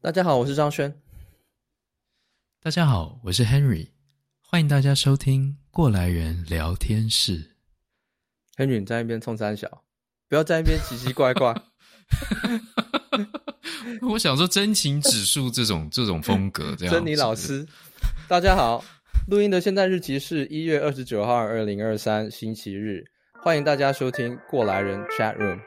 大家好，我是张轩。大家好，我是 Henry。欢迎大家收听过来人聊天室。Henry，你在那边冲三小，不要在那边奇奇怪怪。我想说真情指数这种这种风格，这样。珍妮老师，大家好。录音的现在日期是一月二十九号，二零二三星期日。欢迎大家收听过来人 Chat Room。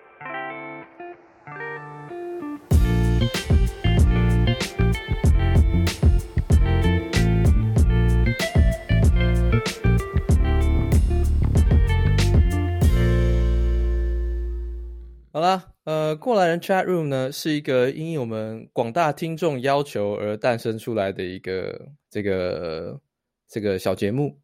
过来人 Chat Room 呢是一个因我们广大听众要求而诞生出来的一个这个这个小节目，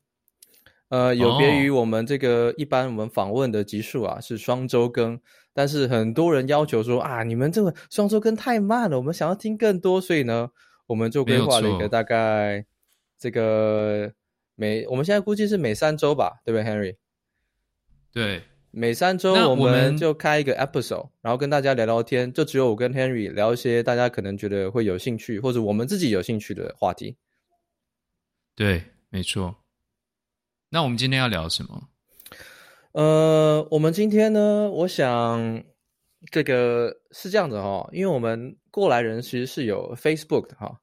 呃，有别于我们这个一般我们访问的集数啊，是双周更，但是很多人要求说啊，你们这个双周更太慢了，我们想要听更多，所以呢，我们就规划了一个大概这个每我们现在估计是每三周吧，对不对，Henry？对。每三周我们就开一个 episode，然后跟大家聊聊天，就只有我跟 Henry 聊一些大家可能觉得会有兴趣，或者我们自己有兴趣的话题。对，没错。那我们今天要聊什么？呃，我们今天呢，我想这个是这样子哈，因为我们过来人其实是有 Facebook 的哈，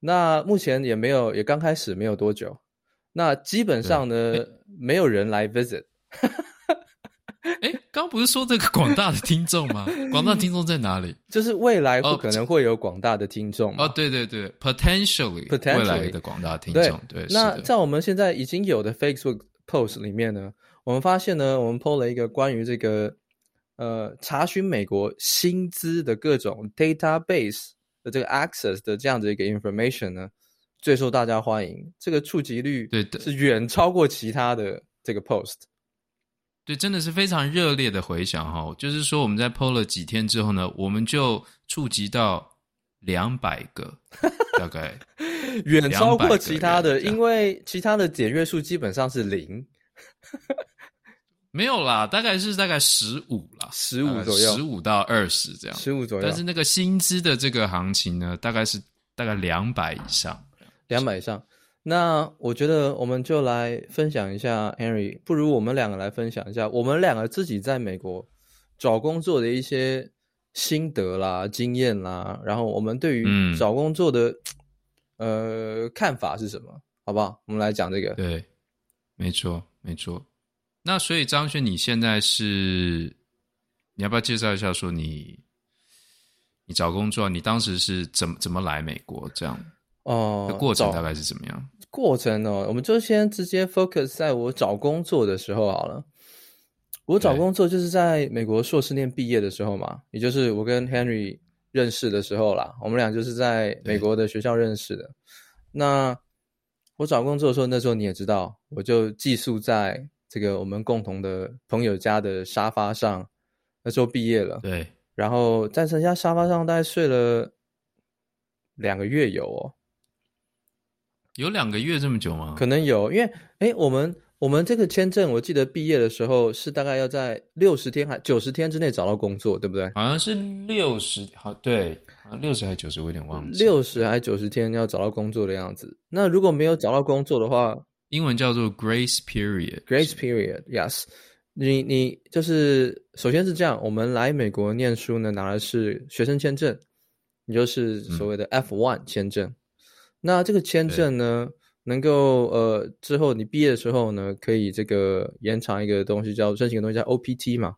那目前也没有，也刚开始没有多久，那基本上呢，没有人来 visit。哎，刚刚不是说这个广大的听众吗？广大听众在哪里？就是未来不可能会有广大的听众哦，对对对，potentially，, potentially 未来的广大听众。对，对那在我们现在已经有的 Facebook post 里面呢，我们发现呢，我们 po 了一个关于这个呃查询美国薪资的各种 database 的这个 access 的这样的一个 information 呢，最受大家欢迎。这个触及率对的是远超过其他的这个 post。对，真的是非常热烈的回响哈！就是说，我们在 PO 了几天之后呢，我们就触及到两百个，大概 远超过其他的，因为其他的点阅数基本上是零，没有啦，大概是大概十五啦，十五左右，十五到二十这样，十五左右。但是那个薪资的这个行情呢，大概是大概两百以上，两百以上。那我觉得我们就来分享一下，Henry，不如我们两个来分享一下我们两个自己在美国找工作的一些心得啦、经验啦，然后我们对于找工作的、嗯、呃看法是什么？好不好？我们来讲这个。对，没错，没错。那所以张轩，你现在是你要不要介绍一下，说你你找工作，你当时是怎么怎么来美国这样？哦、呃，过程大概是怎么样？过程呢、哦，我们就先直接 focus 在我找工作的时候好了。我找工作就是在美国硕士念毕业的时候嘛，也就是我跟 Henry 认识的时候啦。我们俩就是在美国的学校认识的。那我找工作的时候，那时候你也知道，我就寄宿在这个我们共同的朋友家的沙发上。那时候毕业了，对，然后在人家沙发上大概睡了两个月有哦。有两个月这么久吗？可能有，因为哎，我们我们这个签证，我记得毕业的时候是大概要在六十天还九十天之内找到工作，对不对？好像是六十，好对，六十还是九十，我有点忘记。六十还是九十天要找到工作的样子。那如果没有找到工作的话，英文叫做 grace period。grace period，yes。你你就是首先是这样，我们来美国念书呢，拿的是学生签证，你就是所谓的 F one 签证。嗯那这个签证呢，能够呃之后你毕业的时候呢，可以这个延长一个东西叫申请个东西叫 OPT 嘛，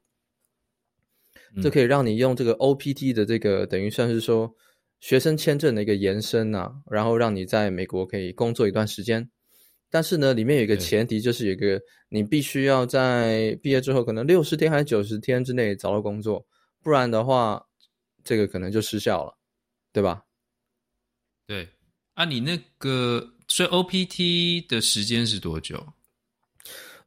嗯、这可以让你用这个 OPT 的这个等于算是说学生签证的一个延伸呐、啊，然后让你在美国可以工作一段时间。但是呢，里面有一个前提，就是有一个你必须要在毕业之后可能六十天还是九十天之内找到工作，不然的话，这个可能就失效了，对吧？对。啊，你那个所以 OPT 的时间是多久？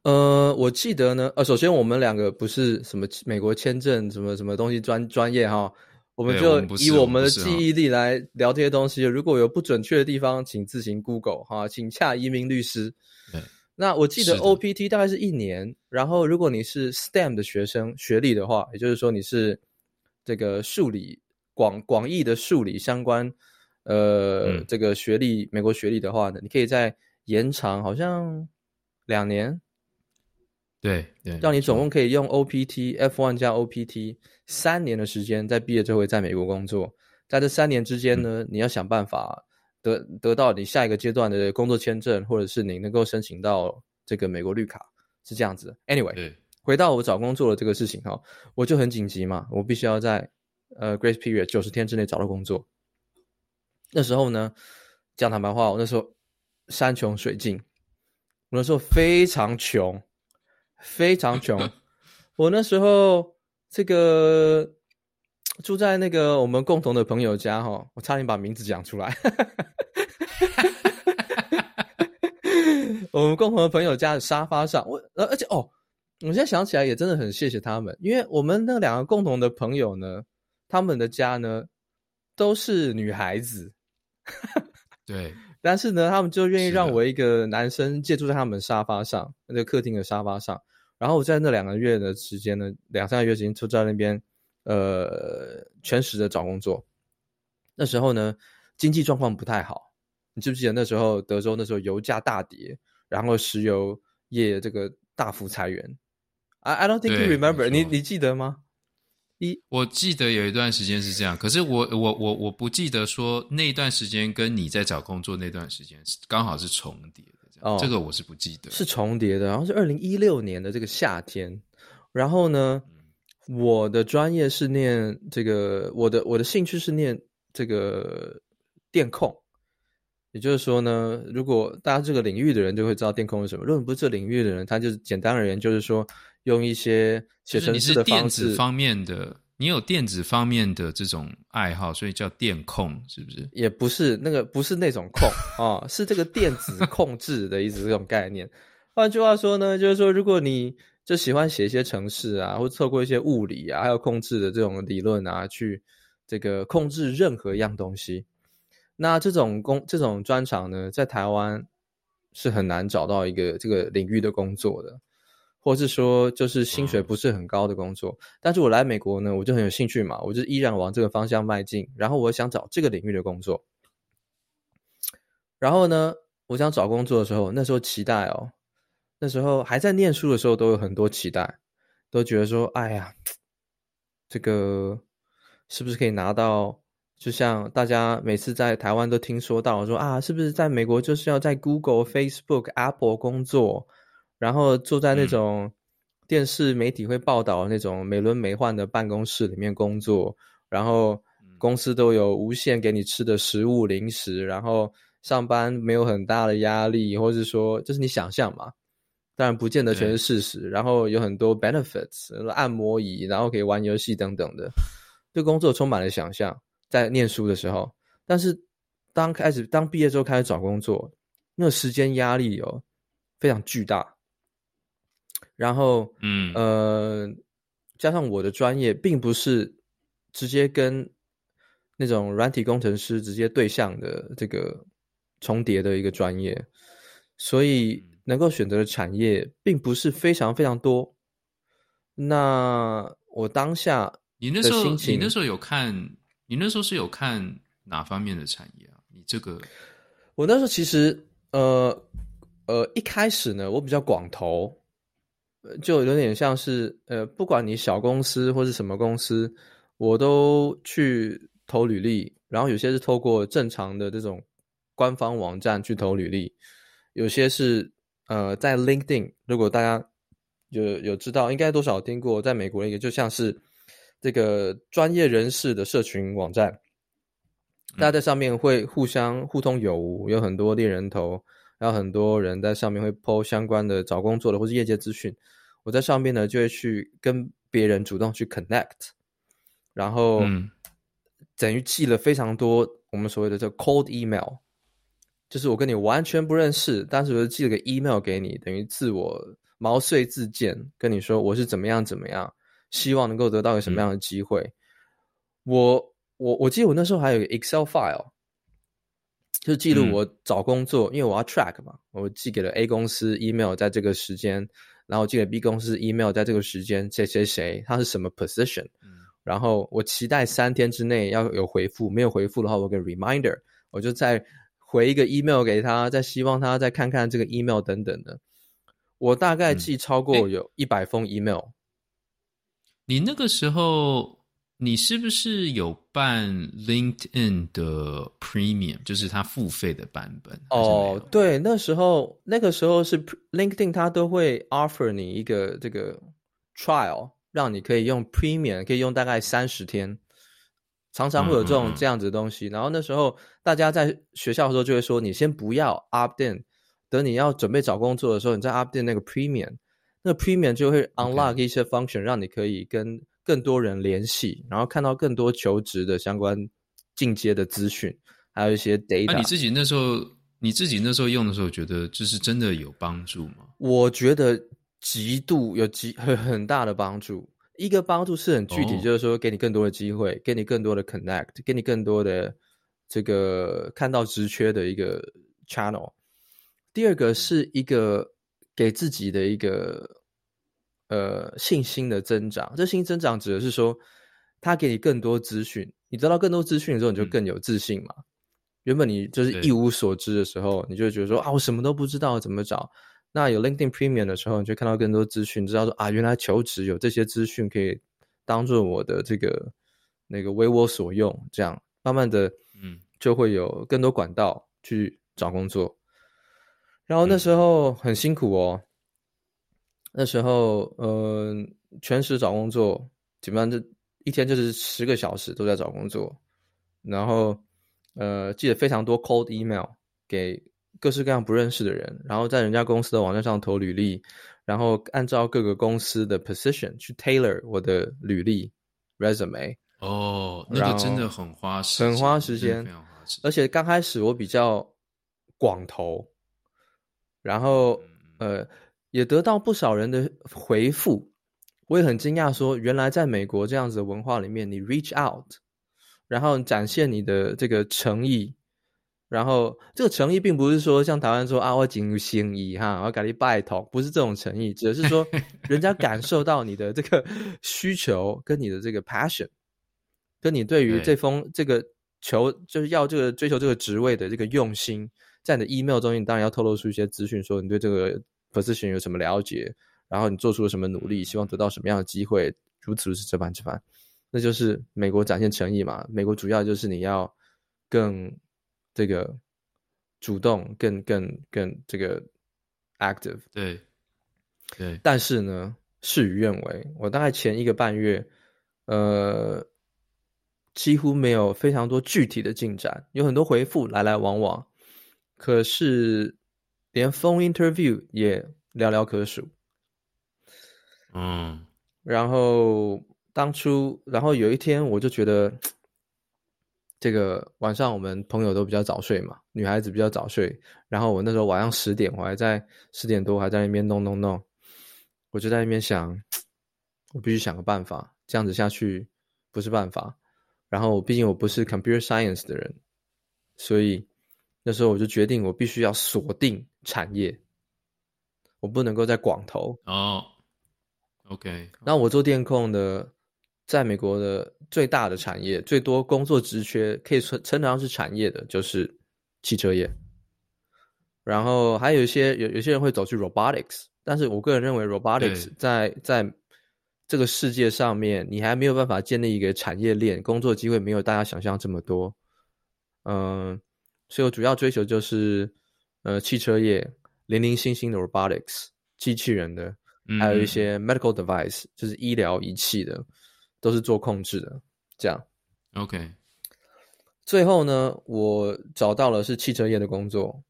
呃，我记得呢，呃，首先我们两个不是什么美国签证什么什么东西专专业哈，我们就以我们的记忆力来聊这些东西。如果有不准确的地方，请自行 Google 哈，请洽移民律师。对，那我记得 OPT 大概是一年，然后如果你是 STEM 的学生学历的话，也就是说你是这个数理广广义的数理相关，呃，嗯、这个学历美国学历的话呢，你可以再延长好像两年。对对，让你总共可以用 OPT F one 加 OPT 三年的时间，在毕业之后在美国工作。在这三年之间呢，嗯、你要想办法得得到你下一个阶段的工作签证，或者是你能够申请到这个美国绿卡，是这样子的。Anyway，对回到我找工作的这个事情哈，我就很紧急嘛，我必须要在呃 Grace Period 九十天之内找到工作。那时候呢，讲坦白话，我那时候山穷水尽，我那时候非常穷。非常穷，我那时候这个住在那个我们共同的朋友家哈，我差点把名字讲出来。我们共同的朋友家的沙发上，我而且哦，我现在想起来也真的很谢谢他们，因为我们那两个共同的朋友呢，他们的家呢都是女孩子，对，但是呢，他们就愿意让我一个男生借住在他们沙发上，那个客厅的沙发上。然后我在那两个月的时间呢，两三个月时间就在那边，呃，全时的找工作。那时候呢，经济状况不太好。你记不记得那时候德州那时候油价大跌，然后石油业这个大幅裁员？I I don't think you remember。你你记得吗？一我记得有一段时间是这样，可是我我我我不记得说那段时间跟你在找工作那段时间是刚好是重叠的。哦，这个我是不记得，是重叠的。然后是二零一六年的这个夏天，然后呢，嗯、我的专业是念这个，我的我的兴趣是念这个电控。也就是说呢，如果大家这个领域的人就会知道电控是什么。如果不是这领域的人，他就是简单而言就是说用一些写程式的方式，电子方面的。你有电子方面的这种爱好，所以叫电控，是不是？也不是那个，不是那种控啊、哦，是这个电子控制的意思，这种概念。换句话说呢，就是说，如果你就喜欢写一些程式啊，或者透过一些物理啊，还有控制的这种理论啊，去这个控制任何一样东西，那这种工这种专长呢，在台湾是很难找到一个这个领域的工作的。或是说，就是薪水不是很高的工作，嗯、但是我来美国呢，我就很有兴趣嘛，我就依然往这个方向迈进。然后我想找这个领域的工作。然后呢，我想找工作的时候，那时候期待哦，那时候还在念书的时候，都有很多期待，都觉得说，哎呀，这个是不是可以拿到？就像大家每次在台湾都听说到说啊，是不是在美国就是要在 Google、Facebook、Apple 工作？然后坐在那种电视媒体会报道那种美轮美奂的办公室里面工作，然后公司都有无限给你吃的食物零食，然后上班没有很大的压力，或是说这是你想象嘛？当然不见得全是事实。然后有很多 benefits，按摩椅，然后可以玩游戏等等的，对工作充满了想象。在念书的时候，但是当开始当毕业之后开始找工作，那个时间压力哦非常巨大。然后，嗯，呃，加上我的专业并不是直接跟那种软体工程师直接对象的这个重叠的一个专业，所以能够选择的产业并不是非常非常多。那我当下，你那时候，你那时候有看，你那时候是有看哪方面的产业啊？你这个，我那时候其实，呃，呃，一开始呢，我比较广投。就有点像是，呃，不管你小公司或是什么公司，我都去投履历。然后有些是透过正常的这种官方网站去投履历，有些是呃在 LinkedIn。如果大家有有知道，应该多少听过，在美国一个就像是这个专业人士的社群网站，大家在上面会互相互通有无，有很多猎人头。然后很多人在上面会 po 相关的找工作的或是业界资讯，我在上面呢就会去跟别人主动去 connect，然后等于寄了非常多我们所谓的这 cold email，就是我跟你完全不认识，但是我就寄了个 email 给你，等于自我毛遂自荐，跟你说我是怎么样怎么样，希望能够得到一个什么样的机会。嗯、我我我记得我那时候还有 Excel file。就是记录我找工作，嗯、因为我要 track 嘛，我寄给了 A 公司 email 在这个时间，然后寄给 B 公司 email 在这个时间，谁谁谁他是什么 position，、嗯、然后我期待三天之内要有回复，没有回复的话，我给 reminder，我就再回一个 email 给他，再希望他再看看这个 email 等等的。我大概寄超过有一百封 email。嗯。你那个时候，你是不是有办 LinkedIn 的 Premium，就是它付费的版本？哦，对，那时候那个时候是 LinkedIn，它都会 offer 你一个这个 trial，让你可以用 Premium，可以用大概三十天，常常会有这种这样子的东西。嗯嗯嗯。然后那时候大家在学校的时候就会说，你先不要 opt in。等你要准备找工作的时候，你再 update 那个 premium，那个 premium 就会 unlock 一些 function，让你可以跟更多人联系，然后看到更多求职的相关进阶的资讯，还有一些 data。那、啊、你自己那时候，你自己那时候用的时候，觉得这是真的有帮助吗？我觉得极度有极很很大的帮助。一个帮助是很具体，就是说给你更多的机会，给你更多的 connect，给你更多的这个看到职缺的一个 channel。第二个是一个给自己的一个呃信心的增长，这信心增长指的是说，他给你更多资讯，你得到更多资讯的时候，你就更有自信嘛。嗯、原本你就是一无所知的时候，你就会觉得说啊，我什么都不知道怎么找。那有 LinkedIn Premium 的时候，你就看到更多资讯，知道说啊，原来求职有这些资讯可以当做我的这个那个为我所用，这样慢慢的嗯，就会有更多管道去找工作。然后那时候很辛苦哦，嗯、那时候嗯、呃，全职找工作，基本上就一天就是十个小时都在找工作，然后呃，寄了非常多 cold email 给各式各样不认识的人，然后在人家公司的网站上投履历，然后按照各个公司的 position 去 tailor 我的履历 resume。哦，那个真的很花时间，很花时间，而且刚开始我比较广投。然后，呃，也得到不少人的回复，我也很惊讶，说原来在美国这样子的文化里面，你 reach out，然后展现你的这个诚意，然后这个诚意并不是说像台湾说啊，我进入心意哈，我给你拜托，不是这种诚意，只是说 人家感受到你的这个需求跟你的这个 passion，跟你对于这封这个求就是要这个追求这个职位的这个用心。在你的 email 中，你当然要透露出一些资讯，说你对这个 position 有什么了解，然后你做出了什么努力，希望得到什么样的机会，如此如此这般这般，那就是美国展现诚意嘛。美国主要就是你要更这个主动，更更更这个 active。对对。但是呢，事与愿违，我大概前一个半月，呃，几乎没有非常多具体的进展，有很多回复来来往往。可是，连 phone interview 也寥寥可数。嗯，然后当初，然后有一天，我就觉得，这个晚上我们朋友都比较早睡嘛，女孩子比较早睡。然后我那时候晚上十点，我还在十点多还在那边弄弄弄，我就在那边想，我必须想个办法，这样子下去不是办法。然后毕竟我不是 computer science 的人，所以。那时候我就决定，我必须要锁定产业，我不能够在广投哦。Oh, OK，那我做电控的，在美国的最大的产业，最多工作职缺可以称称得上是产业的，就是汽车业。然后还有一些有有些人会走去 robotics，但是我个人认为 robotics 在在这个世界上面，你还没有办法建立一个产业链，工作机会没有大家想象这么多。嗯。所以我主要追求就是，呃，汽车业、零零星星的 robotics 机器人的，还有一些 medical device，就是医疗仪器的，都是做控制的。这样，OK。最后呢，我找到了是汽车业的工作，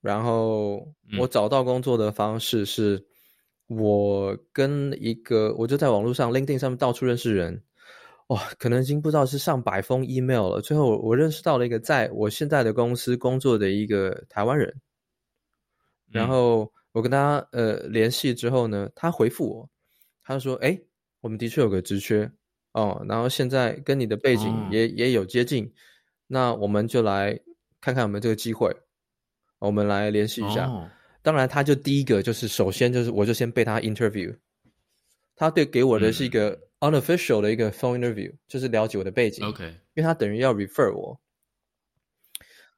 然后我找到工作的方式是，我跟一个，我就在网络上 LinkedIn 上面到处认识人。哇，可能已经不知道是上百封 email 了。最后我，我认识到了一个在我现在的公司工作的一个台湾人，然后我跟他呃联系之后呢，他回复我，他说：“哎，我们的确有个职缺哦，然后现在跟你的背景也、哦、也有接近，那我们就来看看有没有这个机会，我们来联系一下。哦”当然，他就第一个就是首先就是我就先被他 interview，他对给我的是一个。Unofficial 的一个 phone interview，就是了解我的背景。OK，因为他等于要 refer 我。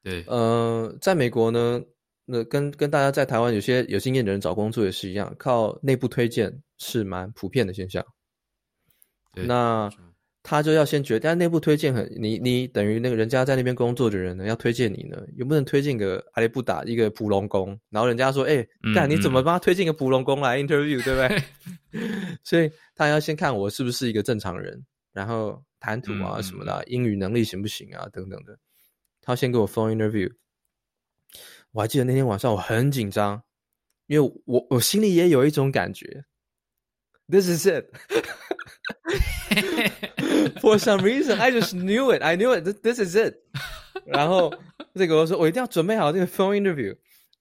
对，呃，在美国呢，那跟跟大家在台湾有些有经验的人找工作也是一样，靠内部推荐是蛮普遍的现象。对，那他就要先决定，但内部推荐很，你你等于那个人家在那边工作的人呢，要推荐你呢，有不能推荐个阿里不达一个普龙工，然后人家说，哎、欸，干、嗯、你怎么帮他推荐个普龙工来 interview，对不对？所以他要先看我是不是一个正常人，然后谈吐啊什么的，嗯、英语能力行不行啊等等的。他先给我 phone interview，我还记得那天晚上我很紧张，因为我我心里也有一种感觉，This is it。For some reason, I just knew it. I knew it. This is it. 然后这个我说我一定要准备好这个 phone interview。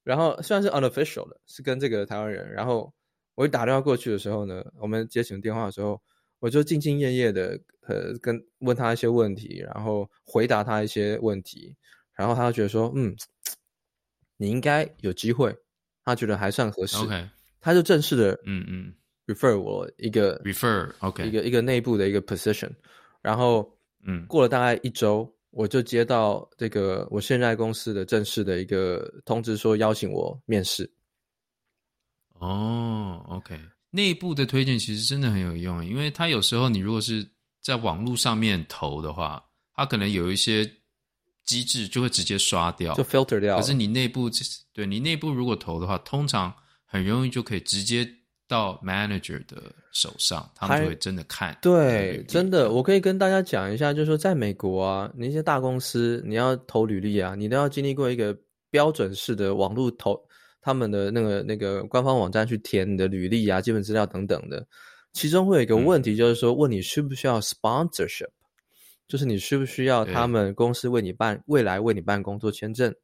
然后虽然是 unofficial 的，是跟这个台湾人。然后我一打电话过去的时候呢，我们接起电话的时候，我就兢兢业业的呃跟问他一些问题，然后回答他一些问题。然后他就觉得说，嗯，你应该有机会。他觉得还算合适。OK，他就正式的，嗯嗯。Refer 我一个 refer，OK，、一个一个内部的一个 position，然后嗯，过了大概一周，嗯、我就接到这个我现在公司的正式的一个通知，说邀请我面试。哦，OK，内部的推荐其实真的很有用，因为他有时候你如果是在网络上面投的话，他可能有一些机制就会直接刷掉，就 filter 掉。可是你内部对你内部如果投的话，通常很容易就可以直接。到 manager 的手上，他们就会真的看。对，真的，我可以跟大家讲一下，就是说，在美国啊，那些大公司，你要投履历啊，你都要经历过一个标准式的网络投，他们的那个那个官方网站去填你的履历啊、基本资料等等的。其中会有一个问题，就是说，问你需不需要 sponsorship，就是你需不需要他们公司为你办未来为你办工作签证。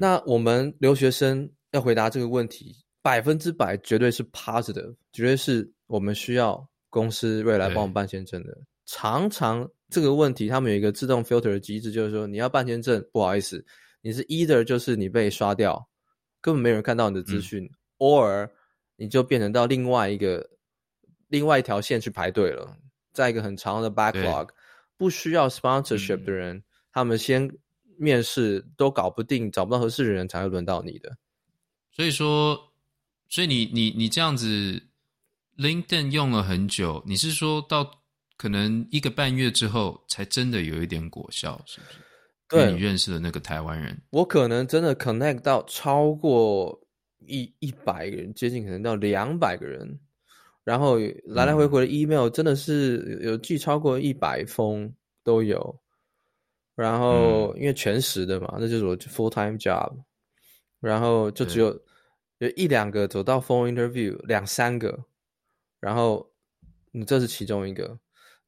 那我们留学生要回答这个问题。百分之百绝对是 positive，绝对是我们需要公司未来帮我们办签证的。常常这个问题，他们有一个自动 filter 的机制，就是说你要办签证，不好意思，你是 either 就是你被刷掉，根本没有人看到你的资讯，嗯，or 你就变成到另外一个另外一条线去排队了，在一个很长的 backlog，不需要 sponsorship 的人，嗯，他们先面试都搞不定，找不到合适的人才会轮到你的。所以说。所以你你你这样子，LinkedIn 用了很久，你是说到可能一个半月之后才真的有一点果效，是不是？对，你认识的那个台湾人，我可能真的 connect 到超过一一百个人，接近可能到两百个人，然后来来回回的 email 真的是有寄超过一百封都有，然后因为全时的嘛，那就是我 full time job，然后就只有。有一两个走到 phone interview，两三个，然后你这是其中一个。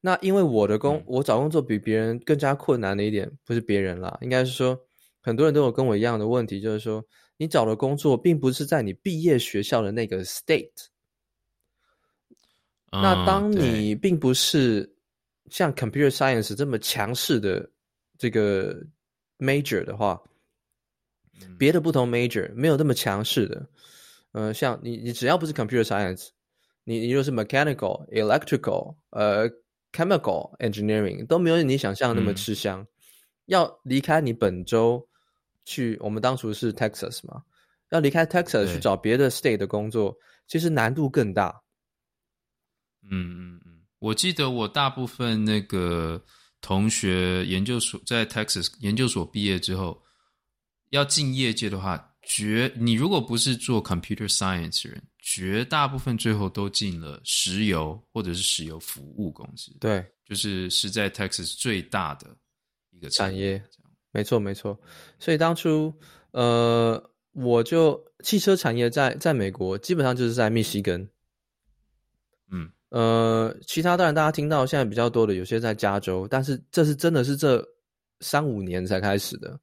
那因为我的工，我找工作比别人更加困难的一点，不是别人啦，应该是说很多人都有跟我一样的问题，就是说你找的工作并不是在你毕业学校的那个 state。嗯，那当你并不是像 computer science 这么强势的这个 major 的话。别的不同 major 没有那么强势的，呃，像你，你只要不是 computer science，你你就是 mechanical、electrical、呃 chemical engineering 都没有你想象那么吃香。嗯、要离开你本州去，我们当初是 Texas 嘛，要离开 Texas 去找别的 state 的工作，其实难度更大。嗯嗯嗯，我记得我大部分那个同学研究所在 Texas 研究所毕业之后。要进业界的话，绝你如果不是做 computer science 人，绝大部分最后都进了石油或者是石油服务公司。对，就是是在 Texas 最大的一个产业。没错，没错。所以当初，呃，我就汽车产业在在美国基本上就是在密西根。嗯，呃，其他当然大家听到现在比较多的，有些在加州，但是这是真的是这三五年才开始的。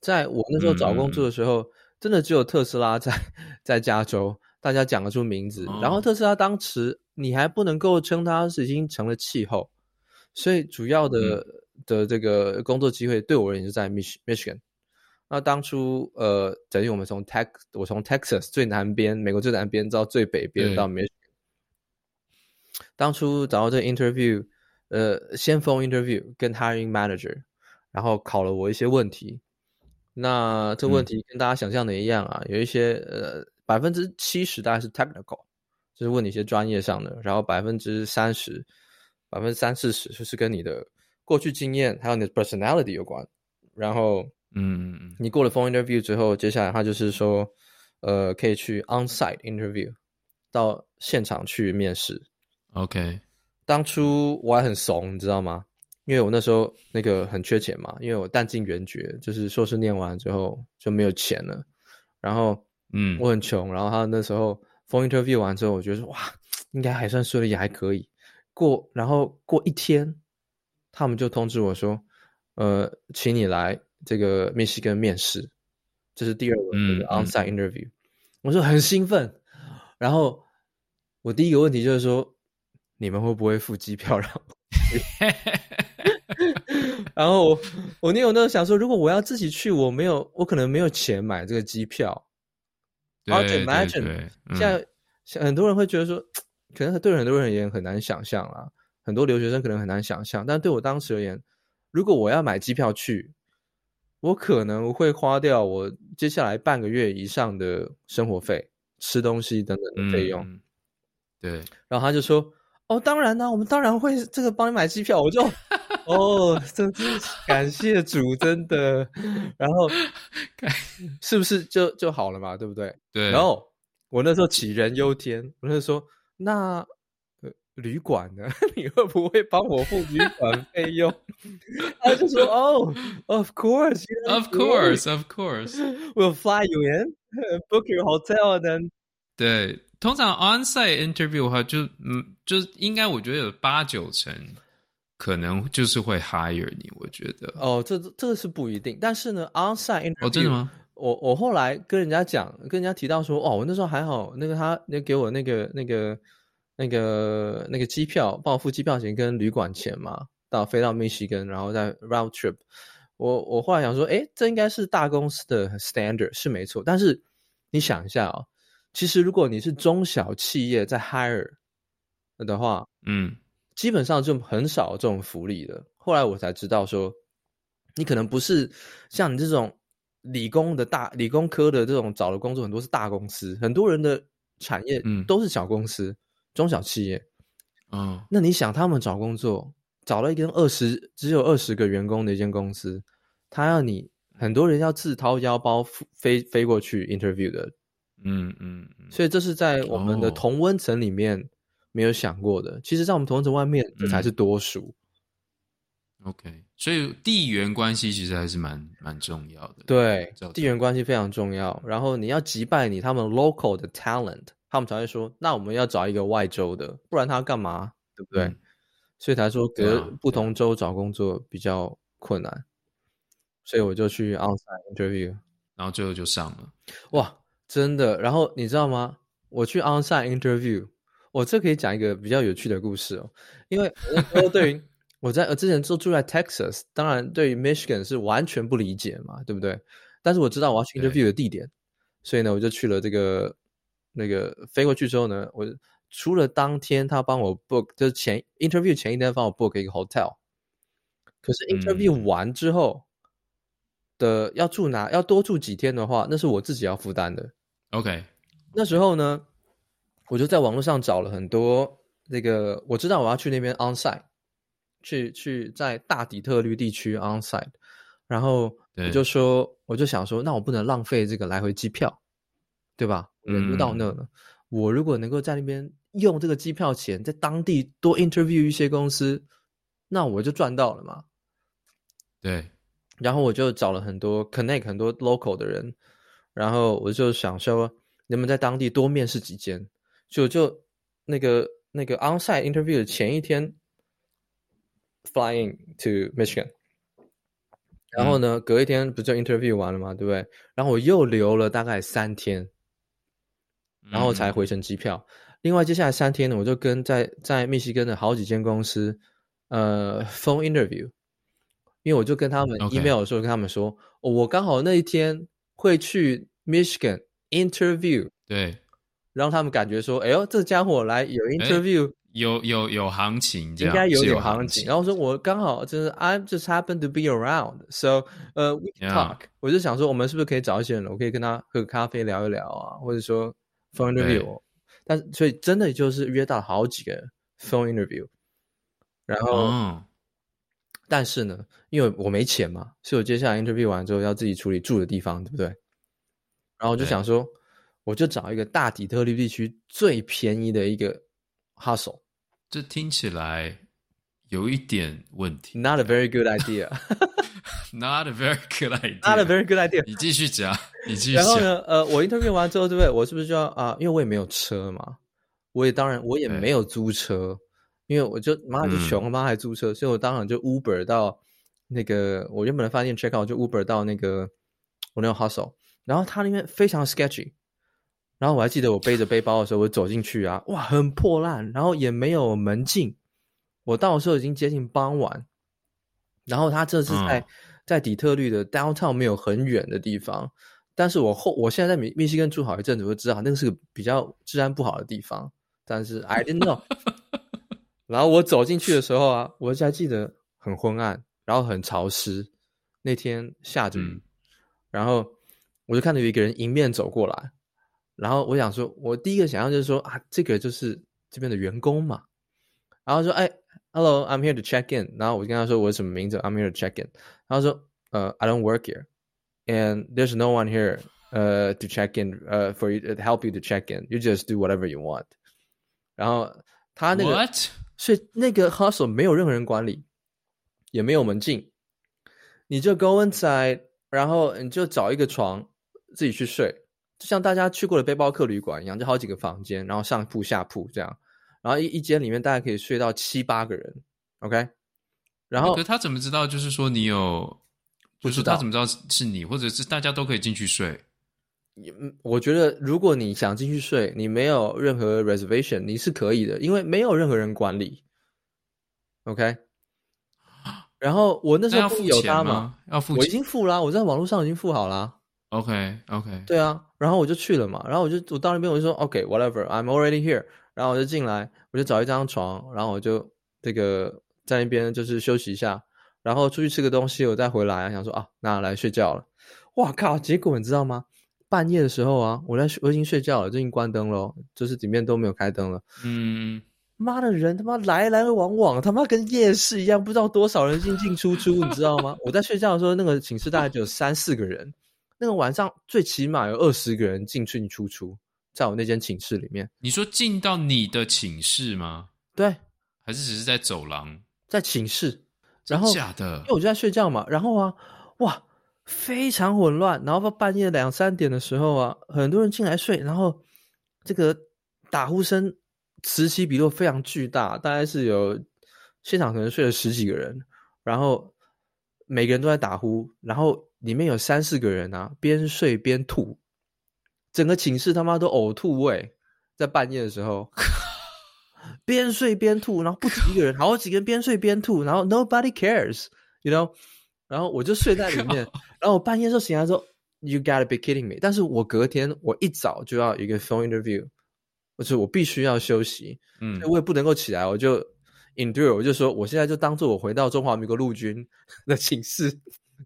在我那时候找工作的时候，真的只有特斯拉在在加州，大家讲得出名字。哦、然后特斯拉当时你还不能够称它是已经成了气候，所以主要的、嗯、的这个工作机会对我而言是在 Mich Michigan。那当初呃，等于我们从 Tex 我从 Texas 最南边，美国最南边到最北边到 Michigan。当初找到这个 interview，呃，先锋 interview 跟 hiring manager，然后考了我一些问题。那这问题跟大家想象的一样啊，嗯、有一些呃百分之七十大概是 technical，就是问你一些专业上的，然后百分之三十，百分之三四十就是跟你的过去经验还有你的 personality 有关。然后，嗯嗯，你过了 phone interview 之后，接下来他就是说，呃，可以去 onsite interview，到现场去面试。OK，当初我还很怂，你知道吗？因为我那时候那个很缺钱嘛，因为我弹尽援绝，就是硕士念完之后就没有钱了。然后，嗯，我很穷。然后他那时候 phone interview 完之后，我觉得说哇，应该还算顺利，也还可以过。然后过一天，他们就通知我说，呃，请你来这个密西根面试，这是第二轮的 onsite interview。嗯嗯、我说很兴奋。然后我第一个问题就是说，你们会不会付机票让我 然后我我那有那时候想说，如果我要自己去，我没有，我可能没有钱买这个机票。对对对，现在很多人会觉得说，可能对很多人而言很难想象啊。很多留学生可能很难想象，但对我当时而言，如果我要买机票去，我可能会花掉我接下来半个月以上的生活费、吃东西等等的费用。嗯、对，然后他就说。哦，当然呢、啊，我们当然会这个帮你买机票。我就，哦，真是感谢主，真的。然后，是不是就就好了嘛？对不对？对。然后我那时候杞人忧天，我那时候说，那、呃、旅馆呢？你会不会帮我付旅馆费用？他就说，哦，Of course，Of course，Of course，We'll fly you in，book your hotel，then。对。通常 onsite interview 的话就，就嗯，就应该我觉得有八九成可能就是会 hire 你，我觉得。哦，这这个是不一定，但是呢，onsite interview，哦，真的吗？我我后来跟人家讲，跟人家提到说，哦，我那时候还好，那个他那给我那个那个那个那个机票，帮我付机票钱跟旅馆钱嘛，到飞到密西根，然后再 round trip。我我后来想说，哎，这应该是大公司的 standard 是没错，但是你想一下哦。其实，如果你是中小企业在 hire 的话，嗯，基本上就很少这种福利的。后来我才知道说，你可能不是像你这种理工的大理工科的这种找的工作，很多是大公司，很多人的产业都是小公司、嗯、中小企业。嗯，那你想他们找工作，找了一间二十只有二十个员工的一间公司，他要你很多人要自掏腰包飞飞过去 interview 的。嗯嗯，所以这是在我们的同温层里面没有想过的。哦、其实，在我们同温层外面，这才是多数。嗯、OK，所以地缘关系其实还是蛮蛮重要的。对，地缘关系非常重要。然后你要击败你他们 local 的 talent，他们才会说：“那我们要找一个外州的，不然他要干嘛？对不对？”嗯、所以才说隔不同州找工作比较困难。所以我就去 onsite interview，然后最后就上了。哇！真的，然后你知道吗？我去 onsite interview，我这可以讲一个比较有趣的故事哦。因为我对于 我在我之前住住在 Texas，当然对于 Michigan 是完全不理解嘛，对不对？但是我知道我要去 interview 的地点，所以呢，我就去了这个那个飞过去之后呢，我除了当天他帮我 book，就是前 interview 前一天帮我 book 一个 hotel，可是 interview 完之后的要住哪，要多住几天的话，那是我自己要负担的。OK，那时候呢，我就在网络上找了很多那个，我知道我要去那边 onsite，去去在大底特律地区 onsite，然后我就说，我就想说，那我不能浪费这个来回机票，对吧？人都到那了，嗯、我如果能够在那边用这个机票钱，在当地多 interview 一些公司，那我就赚到了嘛。对，然后我就找了很多 connect 很多 local 的人。然后我就想说，能不能在当地多面试几间？就就那个那个 onsite interview 的前一天，flying to Michigan，然后呢，嗯、隔一天不就 interview 完了吗？对不对？然后我又留了大概三天，然后才回程机票。嗯、另外接下来三天呢，我就跟在在密西根的好几间公司，呃，phone interview，因为我就跟他们 email 的时候跟他们说哦、我刚好那一天。会去 Michigan interview，对，让他们感觉说，哎呦，这家伙来有 interview，有有有行情这样，应该有有点行情。然后说我刚好就是 I just happen to be around，so 呃、uh, we talk。我就想说，我们是不是可以找一些人，我可以跟他喝个咖啡聊一聊啊，或者说 phone interview。但所以真的就是约到好几个 phone interview，然后。Oh. 但是呢，因为我没钱嘛，所以我接下来 interview 完之后要自己处理住的地方，对不对？然后我就想说，我就找一个大底特律地区最便宜的一个 hustle。这听起来有一点问题。Not a very good idea. Not a very good idea. Not a very good idea. 你继续讲，你继续讲。然后呢，呃，我 interview 完之后，对不对？我是不是就要啊、呃？因为我也没有车嘛，我也当然我也没有租车。因为我就妈就穷，妈还租车，嗯，所以我当场就 Uber 到那个我原本的饭店 check out，就 Uber 到那个我那个 hostel，然后它那边非常 sketchy，然后我还记得我背着背包的时候，我走进去啊，哇，很破烂，然后也没有门禁，我到的时候已经接近傍晚，然后他这是在，嗯、在底特律的 downtown 没有很远的地方，但是我后我现在在密密西根住好一阵子，我就知道那个是个比较治安不好的地方，但是 I didn't know。然后我走进去的时候啊，我还记得很昏暗，然后很潮湿。那天下着雨，嗯，然后我就看到有一个人迎面走过来，然后我想说，我第一个想象就是说啊，这个就是这边的员工嘛。然后说，哎，Hello，I'm here to check in。然后我就跟他说我什么名字，I'm here to check in。然后说，呃，I don't work here，and there's no one here，呃，to check in，呃，for you to help you to check in。You just do whatever you want。然后他那个。所以那个 hostel 没有任何人管理，也没有门禁，你就 go inside，然后你就找一个床自己去睡，就像大家去过的背包客旅馆一样，就好几个房间，然后上铺下铺这样，然后一一间里面大概可以睡到七八个人，OK，然后可他怎么知道？就是说你有，不是他怎么知道是你，或者是大家都可以进去睡？我觉得，如果你想进去睡，你没有任何 reservation，你是可以的，因为没有任何人管理。OK，然后我那时候不有他嘛，要付钱，我已经付了，我在网络上已经付好了。Okay, okay. 对啊，然后我就去了嘛，然后我就我到那边我就说 OK，whatever，I'm、okay, already here，然后我就进来，我就找一张床，然后我就这个在那边就是休息一下，然后出去吃个东西，我再回来，想说啊，那来睡觉了。哇靠！结果你知道吗？半夜的时候啊，我在我已经睡觉了，就已经关灯了，就是里面都没有开灯了。嗯，妈的人他妈来来往往，他妈跟夜市一样，不知道多少人进进出出，你知道吗？我在睡觉的时候，那个寝室大概只有三四个人，那个晚上最起码有二十个人进进出出，在我那间寝室里面。你说进到你的寝室吗？对，还是只是在走廊？在寝室，然后假的，因为我就在睡觉嘛，然后啊，哇。非常混乱，然后到半夜两三点的时候啊，很多人进来睡，然后这个打呼声此起彼落，非常巨大，大概是有现场可能睡了十几个人，然后每个人都在打呼，然后里面有三四个人啊，边睡边吐，整个寝室他妈都呕吐味，在半夜的时候，边睡边吐，然后不止一个人，好几个人边睡边吐，然后 nobody cares，you know。然后我就睡在里面，然后我半夜时候醒来说，You gotta be kidding me！但是我隔天我一早就要一个 phone interview，我说我必须要休息，嗯，我也不能够起来，我就 endure，我就说我现在就当做我回到中华民国陆军的寝室，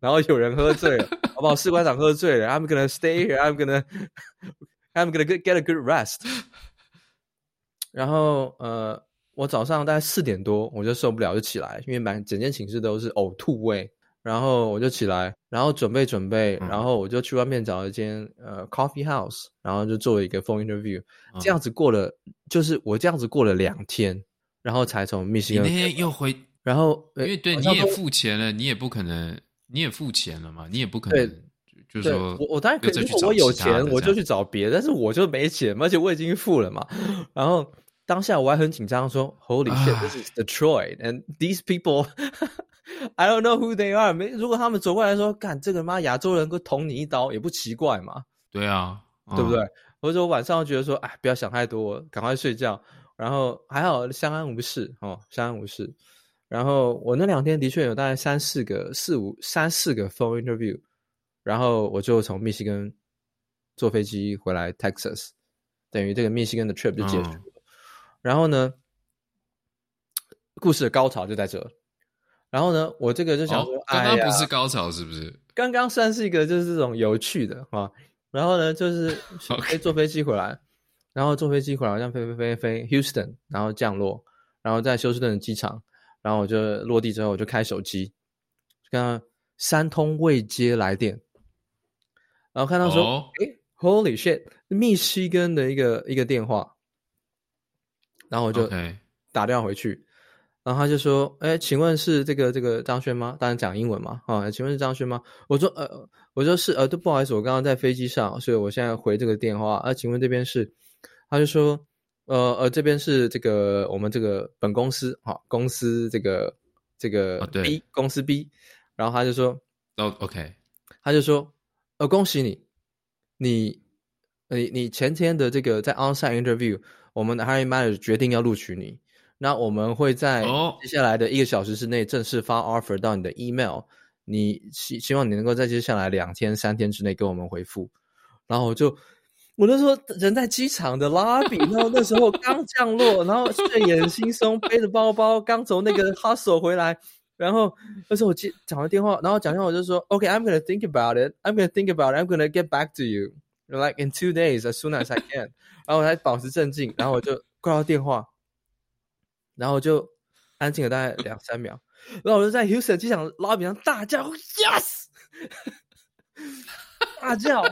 然后有人喝醉了，好不好？士官长喝醉了，I'm gonna stay here，I'm gonna，I'm gonna get a good rest。然后呃，我早上大概四点多我就受不了就起来，因为满整间寝室都是呕吐味。然后我就起来，然后准备准备，然后我就去外面找一间呃 coffee house，然后就做了一个 phone interview，这样子过了，就是我这样子过了两天，然后才从密西根。你那天又回，然后因为对你也付钱了，你也不可能，你也付钱了嘛，你也不可能，就是说，我我当然可以，如果我有钱，我就去找别的，但是我就没钱，而且我已经付了嘛，然后当下我还很紧张，说 Holy shit，this is Detroit and these people。I don't know who they are。没，如果他们走过来说：“干这个妈亚洲人，会捅你一刀，也不奇怪嘛。”对啊，嗯、对不对？或者我晚上觉得说：“哎，不要想太多，赶快睡觉。”然后还好相安无事哦，相安无事。然后我那两天的确有大概三四个、四五三四个 phone interview。然后我就从密西根坐飞机回来 Texas，等于这个密西根的 trip 就结束了。嗯、然后呢？故事的高潮就在这。然后呢，我这个就想说，刚刚、哦、不是高潮是不是？刚刚算是一个就是这种有趣的啊。然后呢，就是 飞坐飞机回来，然后坐飞机回来，好像飞飞飞飞 Houston，然后降落，然后在休斯顿的机场，然后我就落地之后我就开手机，看到三通未接来电，然后看到说，诶、oh. Holy shit，密西根的一个一个电话，然后我就打电话回去。然后他就说：“哎，请问是这个这个张轩吗？当然讲英文嘛。啊，请问是张轩吗？”我说：“呃，我说是，呃，都不好意思，我刚刚在飞机上，所以我现在回这个电话。啊，请问这边是？”他就说：“呃呃，这边是这个我们这个本公司，好、啊，公司这个这个 B、哦、公司 B。”然后他就说：“哦，OK。”他就说：“呃，恭喜你，你你你前天的这个在 onsite interview，我们的 hiring manager 决定要录取你。”那我们会在接下来的一个小时之内正式发 offer 到你的 email，你希希望你能够在接下来两天三天之内给我们回复。然后我就我那时候人在机场的 lobby，然后那时候刚降落，然后睡眼惺忪，背着包包刚从那个 hostel 回来，然后那时候我接讲完电话，然后讲电话我就说，OK，I'm gonna think about it，I'm gonna think about it，I'm gonna get back to you，like in two days as soon as I can。然后我还保持镇静，然后我就挂掉电话。然后我就安静了大概两三秒，然后我就在 Houston 机场 lobby 上大叫 Yes，大叫，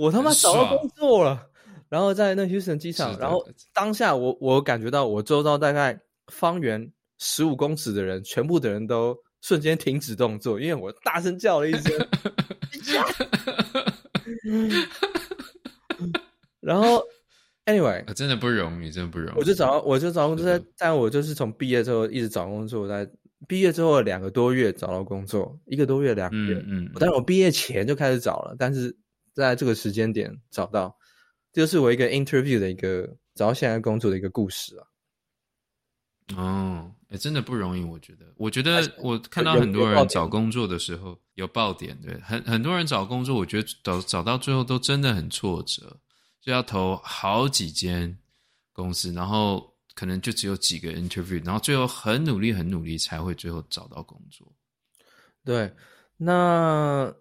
我他妈找到工作了！然后在那 Houston 机场，然后当下我我感觉到我周遭大概方圆十五公尺的人，全部的人都瞬间停止动作，因为我大声叫了一声，然后。Anyway，真的不容易，真的不容易。我就找，我就找工作，在在我就是从毕业之后一直找工作，在毕业之后两个多月找到工作，一个多月两个月。嗯，嗯，但是我毕业前就开始找了，但是在这个时间点找到，这就是我一个 interview 的一个找到现在工作的一个故事啊。哦，哎，真的不容易，我觉得。我觉得我看到很多人找工作的时候有爆点，对，很很多人找工作，我觉得找找到最后都真的很挫折。就要投好几间公司，然后可能就只有几个 interview，然后最后很努力、很努力才会最后找到工作。对，那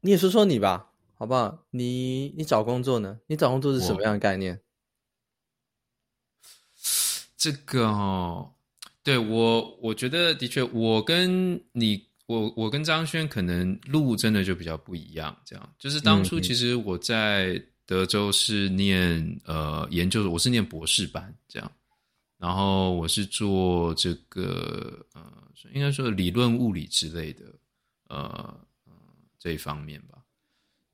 你也说说你吧，好不好？你你找工作呢？你找工作是什么样的概念？这个哦，对，我我觉得的确，我跟你，我我跟张轩可能路真的就比较不一样。这样，就是当初其实我在。嗯德州是念呃研究的，我是念博士班这样，然后我是做这个呃，应该说理论物理之类的呃这一方面吧。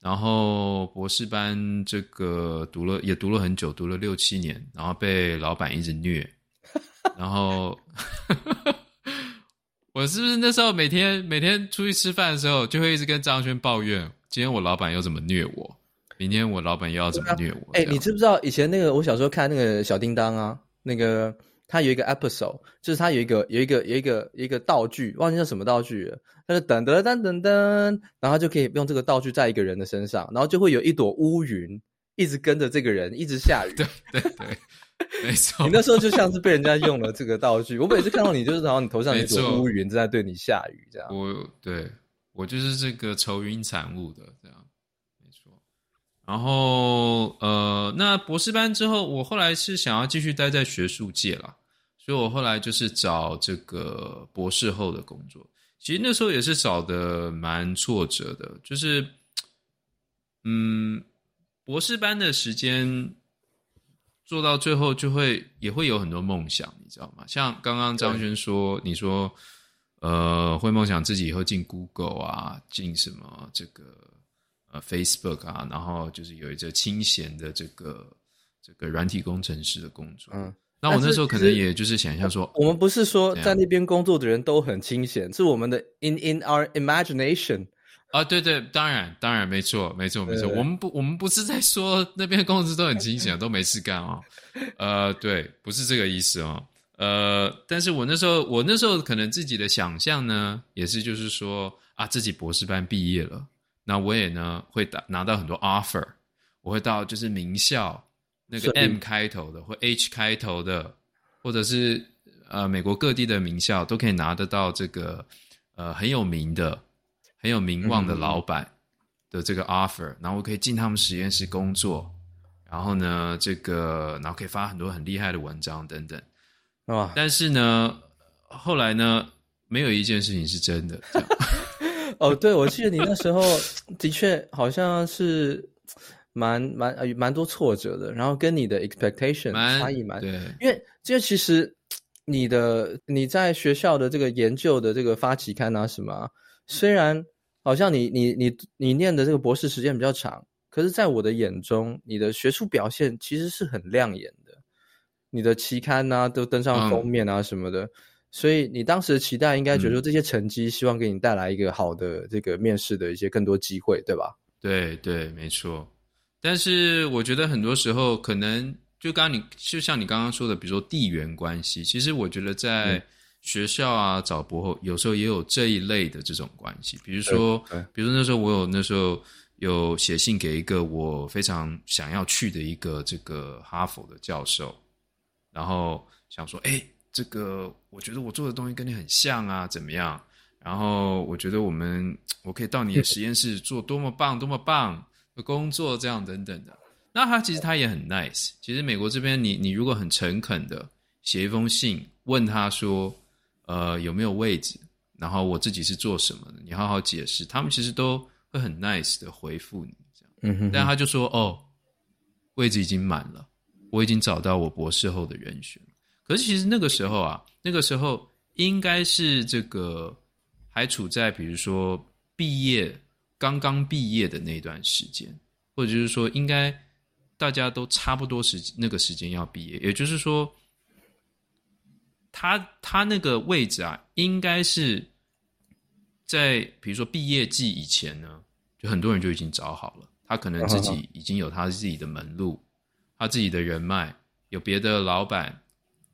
然后博士班这个读了也读了很久，读了六七年，然后被老板一直虐，然后 我是不是那时候每天每天出去吃饭的时候，就会一直跟张轩抱怨，今天我老板又怎么虐我？明天我老板又要怎么虐我？哎、啊，你知不知道以前那个我小时候看那个小叮当啊，那个他有一个 episode，就是他有一个有一个有一个有一个道具，忘记叫什么道具了。他就噔噔噔噔噔，然后他就可以用这个道具在一个人的身上，然后就会有一朵乌云一直跟着这个人，一直下雨。对对对，没错。你那时候就像是被人家用了这个道具。我每次看到你，就是好像你头上有一朵乌云正在对你下雨这样。我对我就是这个愁云惨雾的这样。然后，呃，那博士班之后，我后来是想要继续待在学术界啦，所以我后来就是找这个博士后的工作。其实那时候也是找的蛮挫折的，就是，嗯，博士班的时间做到最后，就会也会有很多梦想，你知道吗？像刚刚张轩说，你说，呃，会梦想自己以后进 Google 啊，进什么这个。呃，Facebook 啊，然后就是有一个清闲的这个这个软体工程师的工作。嗯，那我那时候可能也就是想象说，我们不是说在那边工作的人都很清闲，是我们的 in in our imagination。啊，对对，当然当然没错没错没错，我们不我们不是在说那边工作都很清闲，都没事干啊、哦。呃，对，不是这个意思哦。呃，但是我那时候我那时候可能自己的想象呢，也是就是说啊，自己博士班毕业了。那我也呢会拿拿到很多 offer，我会到就是名校那个 M 开头的或 H 开头的或者是呃美国各地的名校都可以拿得到这个呃很有名的、很有名望的老板的这个 offer，嗯，然后我可以进他们实验室工作，然后呢，这个然后可以发很多很厉害的文章等等。啊，但是呢，后来呢，没有一件事情是真的。哦，对，我记得你那时候的确好像是蛮蛮呃蛮多挫折的，然后跟你的 expectation 差异蛮，对，因为这其实你的你在学校的这个研究的这个发期刊啊什么，虽然好像你你你你念的这个博士时间比较长，可是在我的眼中，你的学术表现其实是很亮眼的，你的期刊啊都登上封面啊什么的。嗯所以你当时的期待应该觉得说这些成绩希望给你带来一个好的这个面试的一些更多机会，对吧？对对，没错。但是我觉得很多时候可能就刚刚你就像你刚刚说的，比如说地缘关系，其实我觉得在学校啊找博后有时候也有这一类的这种关系。比如说，比如说那时候我有那时候有写信给一个我非常想要去的一个这个哈佛的教授，然后想说，哎。这个我觉得我做的东西跟你很像啊，怎么样？然后我觉得我们我可以到你的实验室做多么棒、多么棒的工作，这样等等的。那他其实他也很 nice。其实美国这边，你你如果很诚恳的写一封信问他说，呃，有没有位置？然后我自己是做什么的？你好好解释，他们其实都会很 nice 的回复你这样。嗯哼。但他就说，哦，位置已经满了，我已经找到我博士后的人选。可是其实那个时候啊，那个时候应该是这个还处在比如说毕业刚刚毕业的那段时间，或者就是说应该大家都差不多时那个时间要毕业，也就是说，他他那个位置啊，应该是在比如说毕业季以前呢，就很多人就已经找好了，他可能自己已经有他自己的门路，他自己的人脉，有别的老板。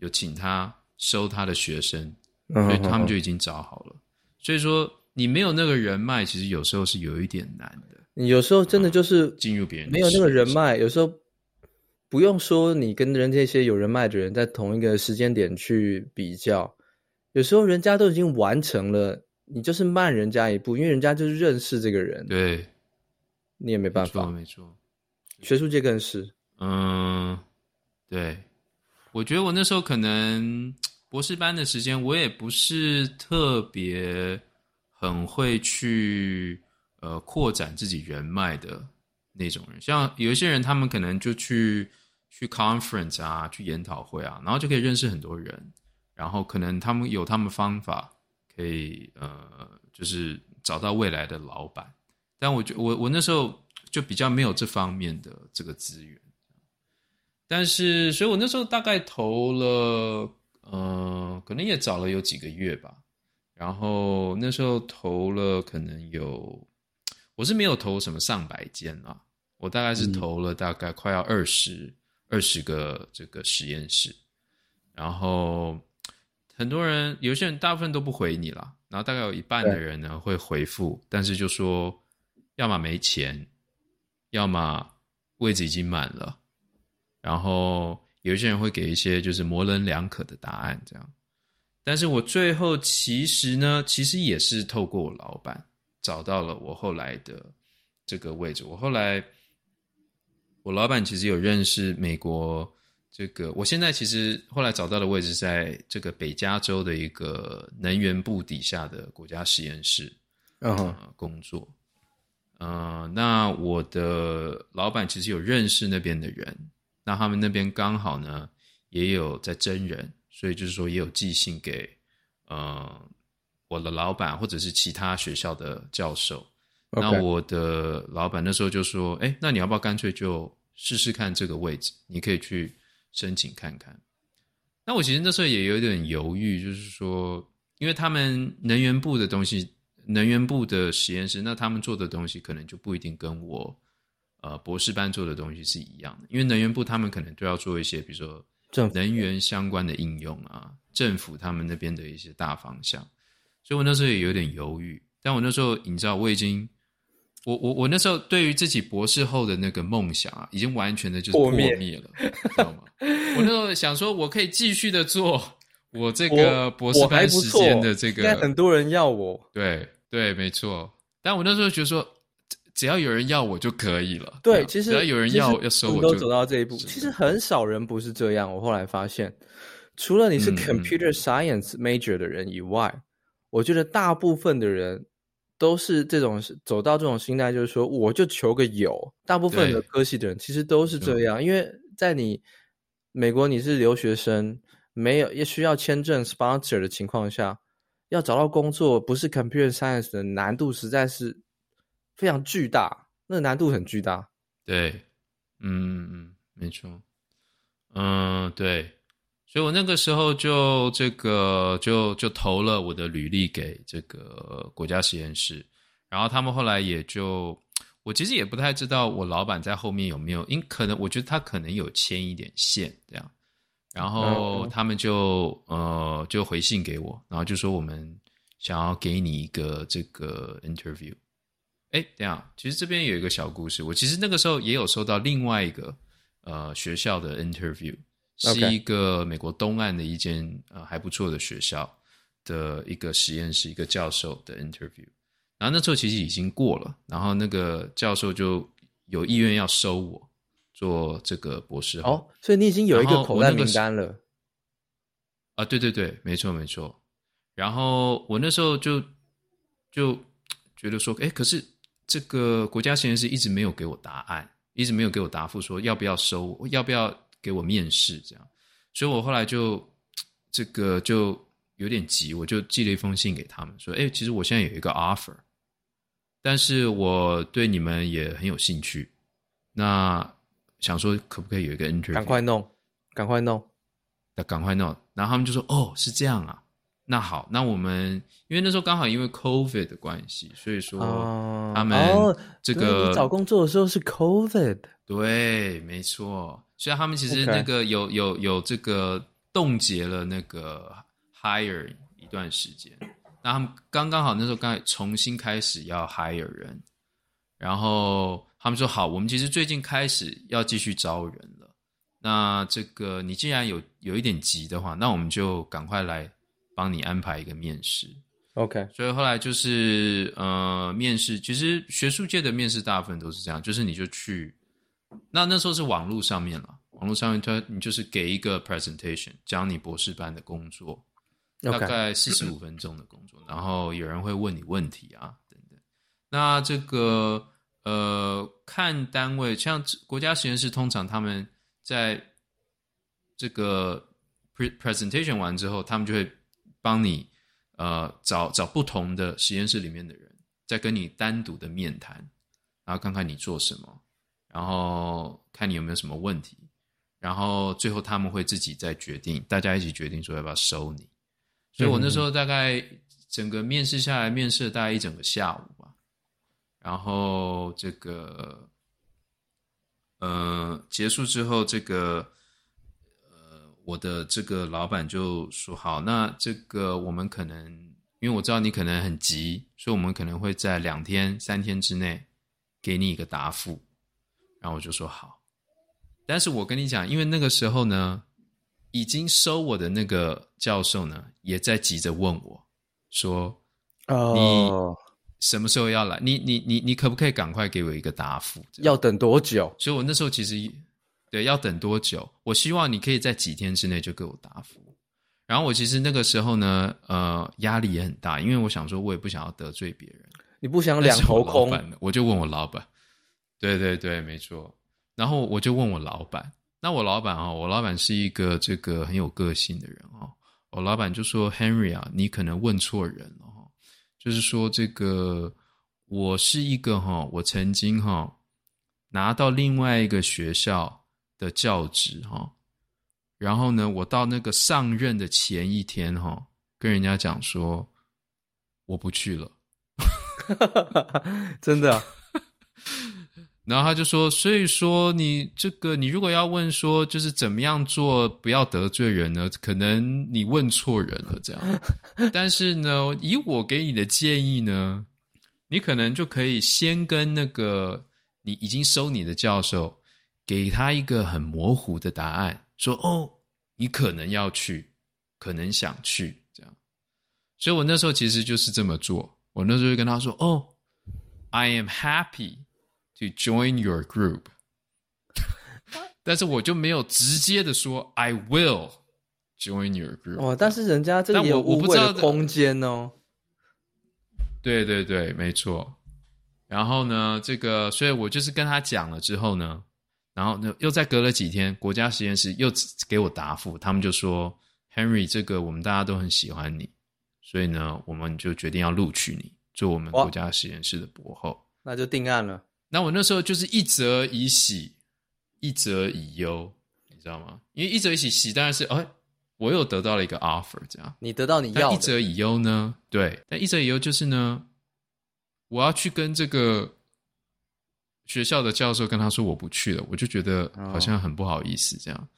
有请他收他的学生，所以他们就已经找好了。所以说，你没有那个人脉，其实有时候是有一点难的。你有时候真的就是进入别人没有那个人脉，有时候不用说你跟人这些有人脉的人在同一个时间点去比较，有时候人家都已经完成了，你就是慢人家一步，因为人家就是认识这个人。对，你也没办法，没错，学术界更是。嗯，对。我觉得我那时候可能博士班的时间，我也不是特别很会去呃扩展自己人脉的那种人。像有一些人，他们可能就去去 conference 啊，去研讨会啊，然后就可以认识很多人，然后可能他们有他们方法可以呃，就是找到未来的老板。但我觉我我那时候就比较没有这方面的这个资源。但是，所以我那时候大概投了，呃，可能也找了有几个月吧。然后那时候投了，可能有，我是没有投什么上百间啊，我大概是投了大概快要二十二十个这个实验室。然后很多人，有些人大部分都不回你了，然后大概有一半的人呢会回复，但是就说，要么没钱，要么位置已经满了。然后有一些人会给一些就是模棱两可的答案，这样。但是我最后其实呢，其实也是透过我老板找到了我后来的这个位置。我后来，我老板其实有认识美国这个，我现在其实后来找到的位置在这个北加州的一个能源部底下的国家实验室，嗯、uh-huh. 呃，工作。嗯、呃，那我的老板其实有认识那边的人。那他们那边刚好呢，也有在真人，所以就是说也有寄信给，呃，我的老板或者是其他学校的教授。那我的老板那时候就说：“哎，那你要不要干脆就试试看这个位置？你可以去申请看看。”那我其实那时候也有点犹豫，就是说，因为他们能源部的东西，能源部的实验室，那他们做的东西可能就不一定跟我。呃，博士班做的东西是一样的，因为能源部他们可能都要做一些，比如说能源相关的应用啊，政府他们那边的一些大方向，所以我那时候也有点犹豫。但我那时候你知道，我已经我我我那时候对于自己博士后的那个梦想啊，已经完全的就是破灭了，知道吗？我那时候想说，我可以继续的做我这个博士班时间的这个，很多人要我。对对，没错。但我那时候觉得说，只要有人要我就可以了。对，其实只要有人要要收我就，都走到这一步。其实很少人不是这样。我后来发现，除了你是 computer science major 的人以外，嗯、我觉得大部分的人。都是这种走到这种心态，就是说，我就求个有。大部分的科系的人其实都是这样，因为在你美国你是留学生，没有也需要签证 sponsor 的情况下，要找到工作，不是 computer science 的难度实在是非常巨大，那个难度很巨大。对，嗯嗯，没错，嗯对。所以我那个时候就这个就就投了我的履历给这个国家实验室，然后他们后来也就，我其实也不太知道我老板在后面有没有，因可能我觉得他可能有牵一点线这样，然后他们就呃就回信给我，然后就说我们想要给你一个这个 interview。哎，这样，其实这边有一个小故事，我其实那个时候也有收到另外一个呃学校的 interview。是一个美国东岸的一间呃还不错的学校的一个实验室，一个教授的 interview，然后那时候其实已经过了，然后那个教授就有意愿要收我做这个博士后。哦，所以你已经有一个口袋名单了。啊，对对对，没错没错。然后我那时候就就觉得说，哎，可是这个国家实验室一直没有给我答案，一直没有给我答复，说要不要收，要不要。给我面试这样，所以我后来就这个就有点急，我就寄了一封信给他们说：“哎，其实我现在有一个 offer，但是我对你们也很有兴趣，那想说可不可以有一个 interview？赶快弄，赶快弄，那赶快弄。”然后他们就说：“哦，是这样啊，那好，那我们因为那时候刚好因为 COVID 的关系，所以说他们这个、哦、找工作的时候是 COVID，对，没错。”所以他们其实那个.有有，有这个冻结了那个 hire 一段时间，那他们刚刚好那时候刚重新开始要 hire 人，然后他们说好，我们其实最近开始要继续招人了。那这个你既然有有一点急的话，那我们就赶快来帮你安排一个面试。OK，所以后来就是呃面试，其实学术界的面试大部分都是这样，就是你就去。那那时候是网络上面了，网络上面他你就是给一个 presentation，讲你博士班的工作.大概四十五分钟的工作，然后有人会问你问题啊等等。那这个呃，看单位像国家实验室，通常他们在这个 presentation 完之后，他们就会帮你呃找找不同的实验室里面的人，再跟你单独的面谈，然后看看你做什么。然后看你有没有什么问题，然后最后他们会自己再决定，大家一起决定说要不要收你。所以我那时候大概整个面试下来，面试了大概一整个下午吧。然后这个呃结束之后，这个呃我的这个老板就说：“好，那这个我们可能因为我知道你可能很急，所以我们可能会在两天、三天之内给你一个答复。”然后我就说好，但是我跟你讲，因为那个时候呢，已经收我的那个教授呢，也在急着问我，说，哦，你什么时候要来？你你你你可不可以赶快给我一个答复？要等多久？所以我那时候其实，对，要等多久？我希望你可以在几天之内就给我答复。然后我其实那个时候呢，呃，压力也很大，因为我想说，我也不想要得罪别人，你不想两头空，我，我就问我老板。对对对，没错。然后我就问我老板，那我老板啊，我老板是一个这个很有个性的人哦。我老板就说：“Henry 啊，你可能问错人了哈。就是说这个，我是一个哈，我曾经哈拿到另外一个学校的教职哈，然后呢，我到那个上任的前一天哈，跟人家讲说我不去了，真的啊。”然后他就说：“所以说你这个，你如果要问说，就是怎么样做不要得罪人呢？可能你问错人了，这样。但是呢，以我给你的建议呢，你可能就可以先跟那个你已经收你的教授，给他一个很模糊的答案，说哦，你可能要去，可能想去这样。所以我那时候其实就是这么做，我那时候就跟他说哦，I am happy to join your group。但是我就没有直接的说 I will join your group。哦，但是人家这个也有误会的空间哦。对对对，没错。然后呢，这个，所以我就是跟他讲了之后呢，然后呢，又再隔了几天，国家实验室又给我答复，他们就说，Henry，这个我们大家都很喜欢你，所以呢，我们就决定要录取你做我们国家实验室的博后。那就定案了。那我那时候就是一则以喜。一则以忧，你知道吗？因为一则以喜，喜当然是哎，我又得到了一个 offer，这样。你得到你要的。一则以忧呢？对，但一则以忧就是呢，我要去跟这个学校的教授跟他说我不去了，我就觉得好像很不好意思这样。哦、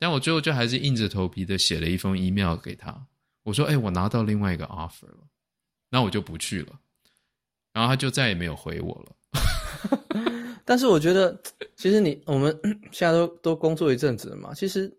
但我最后就还是硬着头皮的写了一封 email 给他，我说：“哎，我拿到另外一个 offer 了，那我就不去了。”然后他就再也没有回我了。但是我觉得，其实你我们现在都都工作一阵子了嘛，其实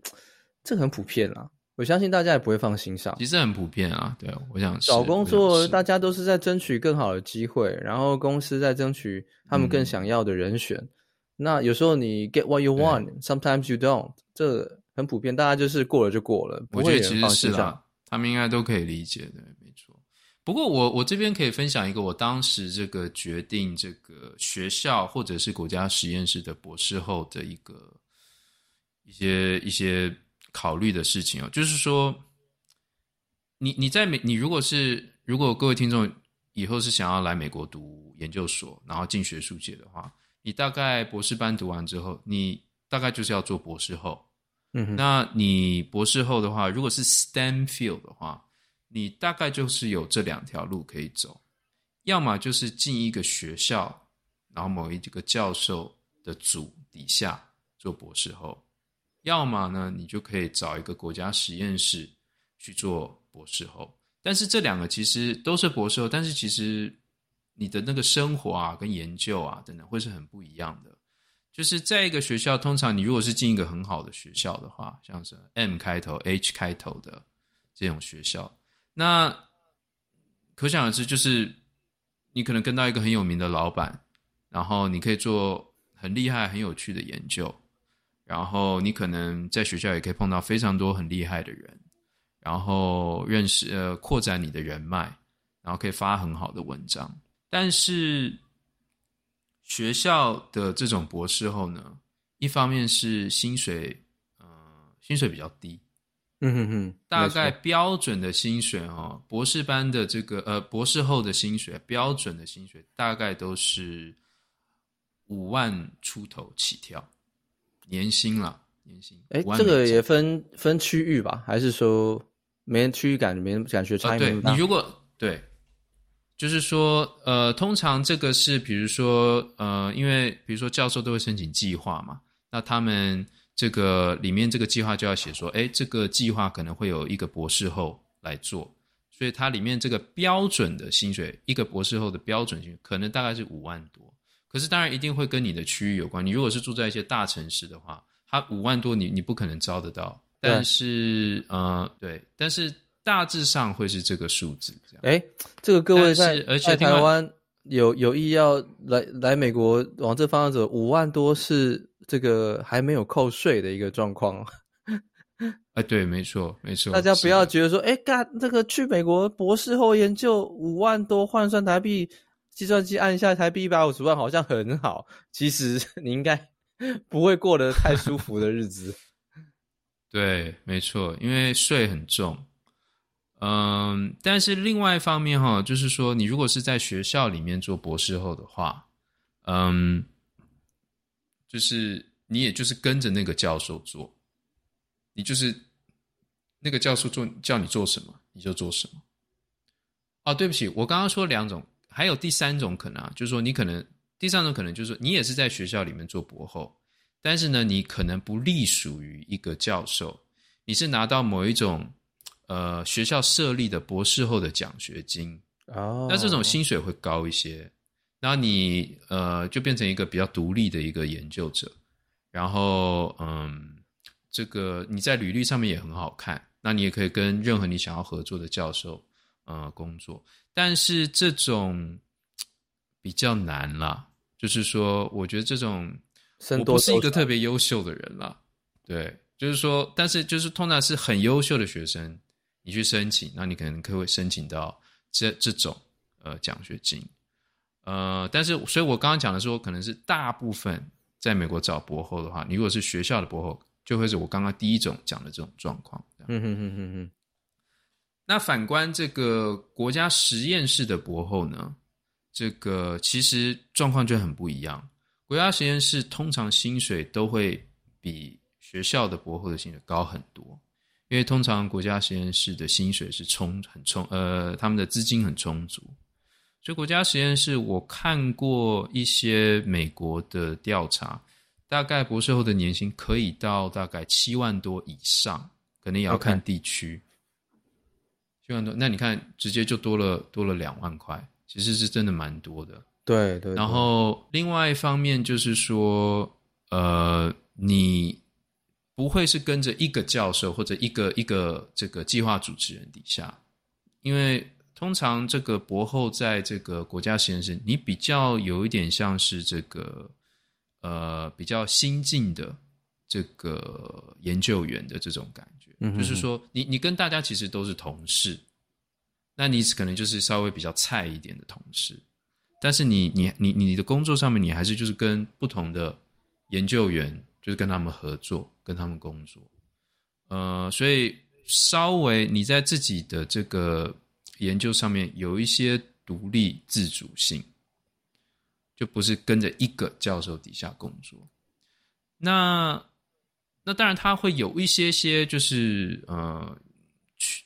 这很普遍啊。我相信大家也不会放心上。其实很普遍啊，对，我想找工作，大家都是在争取更好的机会，然后公司在争取他们更想要的人选。嗯、那有时候你 get what you want，sometimes you don't，这很普遍，大家就是过了就过了，不会放心上。他们应该都可以理解的。不过我我这边可以分享一个我当时这个决定这个学校或者是国家实验室的博士后的一个一些一些考虑的事情哦，就是说，你你在美，你如果是如果各位听众以后是想要来美国读研究所，然后进学术界的话，你大概博士班读完之后，你大概就是要做博士后。嗯哼，那你博士后的话，如果是 STEM field 的话。你大概就是有这两条路可以走，要么就是进一个学校，然后某一个教授的组底下做博士后，要么呢，你就可以找一个国家实验室去做博士后。但是这两个其实都是博士后，但是其实你的那个生活啊、跟研究啊等等会是很不一样的。就是在一个学校，通常你如果是进一个很好的学校的话，像是 M 开头、H 开头的这种学校。那可想而知，就是你可能跟到一个很有名的老板，然后你可以做很厉害、很有趣的研究，然后你可能在学校也可以碰到非常多很厉害的人，然后认识呃扩展你的人脉，然后可以发很好的文章。但是学校的这种博士后呢，一方面是薪水，呃，薪水比较低。嗯哼哼，大概标准的薪水哦，博士班的这个呃，博士后的薪水，标准的薪水大概都是五万出头起跳，年薪啦，年薪。哎，这个也分分区域吧？还是说没人区域感，没人感觉差异那么大？对，你如果对，就是说呃，通常这个是比如说呃，因为比如说教授都会申请计划嘛，那他们。这个里面这个计划就要写说，哎，这个计划可能会有一个博士后来做，所以它里面这个标准的薪水，一个博士后的标准薪水可能大概是五万多。可是当然一定会跟你的区域有关。你如果是住在一些大城市的话，它五万多你你不可能招得到。但是呃，对，但是大致上会是这个数字这样。哎，这个各位在而且台湾有有意要来来美国往这方向走，五万多是。这个还没有扣税的一个状况，哎，对，没错，没错。大家不要觉得说，哎，干这个去美国博士后研究五万多换算台币，计算机按下台币一百五十万，好像很好。其实 你应该不会过得太舒服的日子。对，没错，因为税很重。嗯，但是另外一方面哈，就是说，你如果是在学校里面做博士后的话，嗯。就是你，也就是跟着那个教授做，你就是那个教授做叫你做什么，你就做什么。哦，对不起，我刚刚说两种，还有第三种可能啊，就是说你可能第三种可能就是说你也是在学校里面做博后，但是呢，你可能不隶属于一个教授，你是拿到某一种呃学校设立的博士后的奖学金，哦，那这种薪水会高一些，然后你呃就变成一个比较独立的一个研究者，然后嗯，这个你在履历上面也很好看，那你也可以跟任何你想要合作的教授呃工作，但是这种比较难啦，就是说我觉得这种我不是一个特别优秀的人啦，对，就是说，但是就是通常是很优秀的学生，你去申请，那你可能可以会申请到。这这种呃奖学金，呃，但是所以我刚刚讲的说，可能是大部分在美国找博后的话，你如果是学校的博后，就会是我刚刚第一种讲的这种状况。嗯哼哼哼哼。那反观这个国家实验室的博后呢，这个其实状况就很不一样。国家实验室通常薪水都会比学校的博后的薪水高很多。因为通常国家实验室的薪水是充很充，呃，他们的资金很充足，所以国家实验室我看过一些美国的调查，大概博士后的年薪可以到大概七万多以上，可能也要看地区。七万多，那你看直接就多了多了两万块，其实是真的蛮多的。对对，对。然后另外一方面就是说，呃，你。不会是跟着一个教授或者一个一个这个计划主持人底下，因为通常这个博后在这个国家实验室，你比较有一点像是这个呃比较新进的这个研究员的这种感觉，嗯、就是说你你跟大家其实都是同事，那你可能就是稍微比较菜一点的同事，但是你你你你的工作上面你还是就是跟不同的研究员。就是跟他们合作，跟他们工作，呃，所以稍微你在自己的这个研究上面有一些独立自主性，就不是跟着一个教授底下工作。那那当然他会有一些些，就是呃，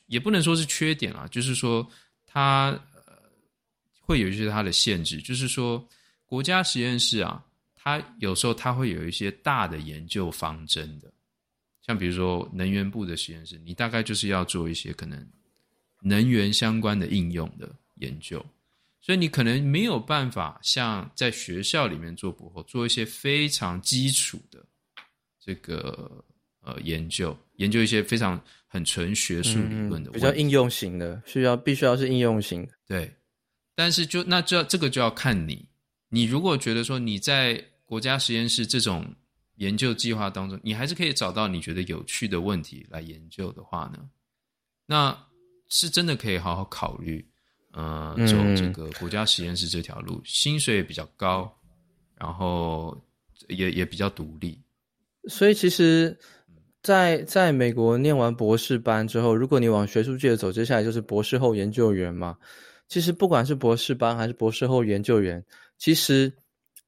也不能说是缺点啊，就是说它呃会有一些它的限制，就是说国家实验室啊。它有时候它会有一些大的研究方针的，像比如说能源部的实验室，你大概就是要做一些可能能源相关的应用的研究，所以你可能没有办法像在学校里面做博后，做一些非常基础的这个呃研究，研究一些非常很纯学术理论的，嗯，比较应用型的，需要必须要是应用型的。对，但是就那这这个就要看你，你如果觉得说你在国家实验室这种研究计划当中，你还是可以找到你觉得有趣的问题来研究的话呢，那是真的可以好好考虑，呃，走这个国家实验室这条路，嗯、薪水也比较高，然后也也比较独立。所以其实在，在在美国念完博士班之后，如果你往学术界走，接下来就是博士后研究员嘛。其实不管是博士班还是博士后研究员，其实，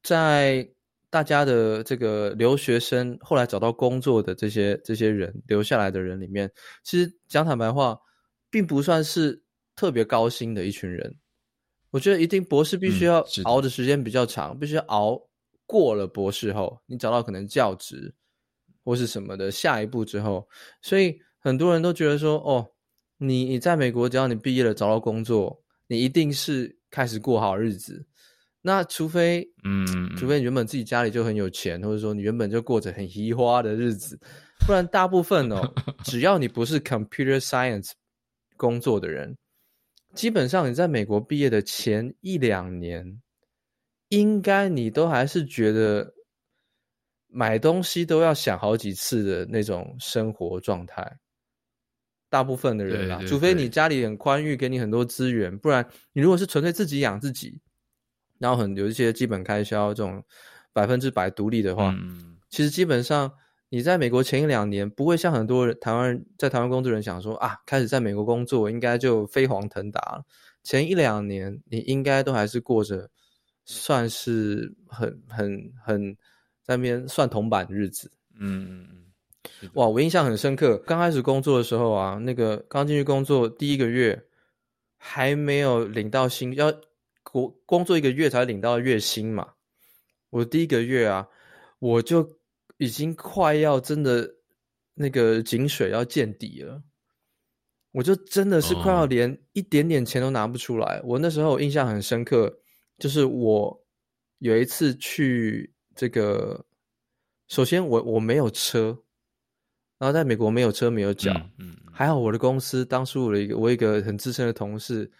在大家的这个留学生后来找到工作的这些这些人留下来的人里面，其实讲坦白话，并不算是特别高薪的一群人。我觉得一定博士必须要熬的时间比较长，嗯、必须熬过了博士后，你找到可能教职或是什么的下一步之后，所以很多人都觉得说，哦，你你在美国，只要你毕业了找到工作，你一定是开始过好日子。那除非，嗯，除非你原本自己家里就很有钱，或者说你原本就过着很移花的日子，不然大部分哦，只要你不是 computer science 工作的人，基本上你在美国毕业的前一两年，应该你都还是觉得买东西都要想好几次的那种生活状态。大部分的人啦，除非你家里很宽裕，给你很多资源，不然你如果是纯粹自己养自己。然后很有一些基本开销，这种百分之百独立的话，嗯，其实基本上你在美国前一两年不会像很多人台湾人在台湾工作人想说啊，开始在美国工作应该就飞黄腾达了。前一两年你应该都还是过着算是很很很在那边算铜板的日子。嗯嗯嗯，哇，我印象很深刻，刚开始工作的时候啊，那个刚进去工作第一个月还没有领到薪要。我工作一个月才领到月薪嘛，我第一个月啊，我就已经快要真的那个井水要见底了。我就真的是快要连一点点钱都拿不出来。Oh. 我那时候印象很深刻，就是我有一次去这个，首先我我没有车，然后在美国没有车没有脚，嗯，嗯，还好我的公司当初我的一个我一个很资深的同事，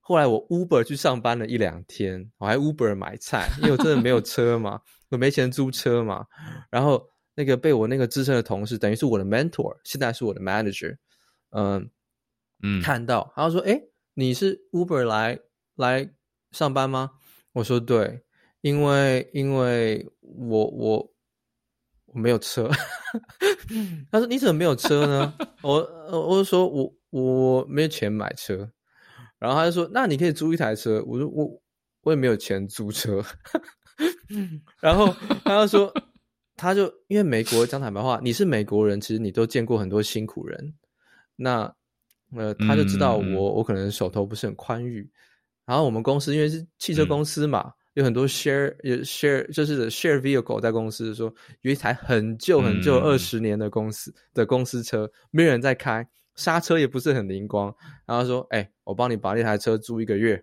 后来我 Uber 去上班了一两天，我还 Uber 买菜，因为我真的没有 车嘛，我没钱租车嘛，然后那个被我那个资深的同事，等于是我的 mentor，现在是我的 manager，嗯。嗯，看到，然后说：“哎，你是 Uber 来来上班吗？”我说：“对，因为因为我我我没有车。”他说：“你怎么没有车呢？”我我就说：“我我没有钱买车。”然后他就说：“那你可以租一台车。”我说：“我我也没有钱租车。”然后他就说：“他就因为美国讲坦白话，你是美国人，其实你都见过很多辛苦人。”那呃，他就知道我，嗯、我可能手头不是很宽裕。然后我们公司因为是汽车公司嘛，嗯、有很多 share 有 share 就是 share vehicle 在公司说有一台很旧很旧二十年的公司、嗯、的公司车，没有人在开，刹车也不是很灵光。然后说，哎、欸，我帮你把那台车租一个月，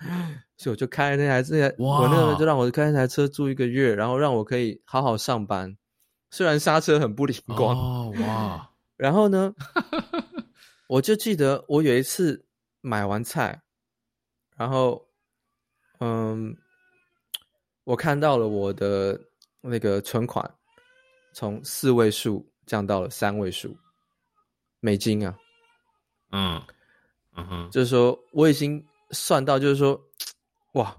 所以我就开那台这台，我那个就让我开那台车租一个月，然后让我可以好好上班。虽然刹车很不灵光，哦、哇，然后呢？我就记得我有一次买完菜，然后，嗯，我看到了我的那个存款从四位数降到了三位数美金啊，嗯嗯哼，就是说我已经算到，就是说，哇，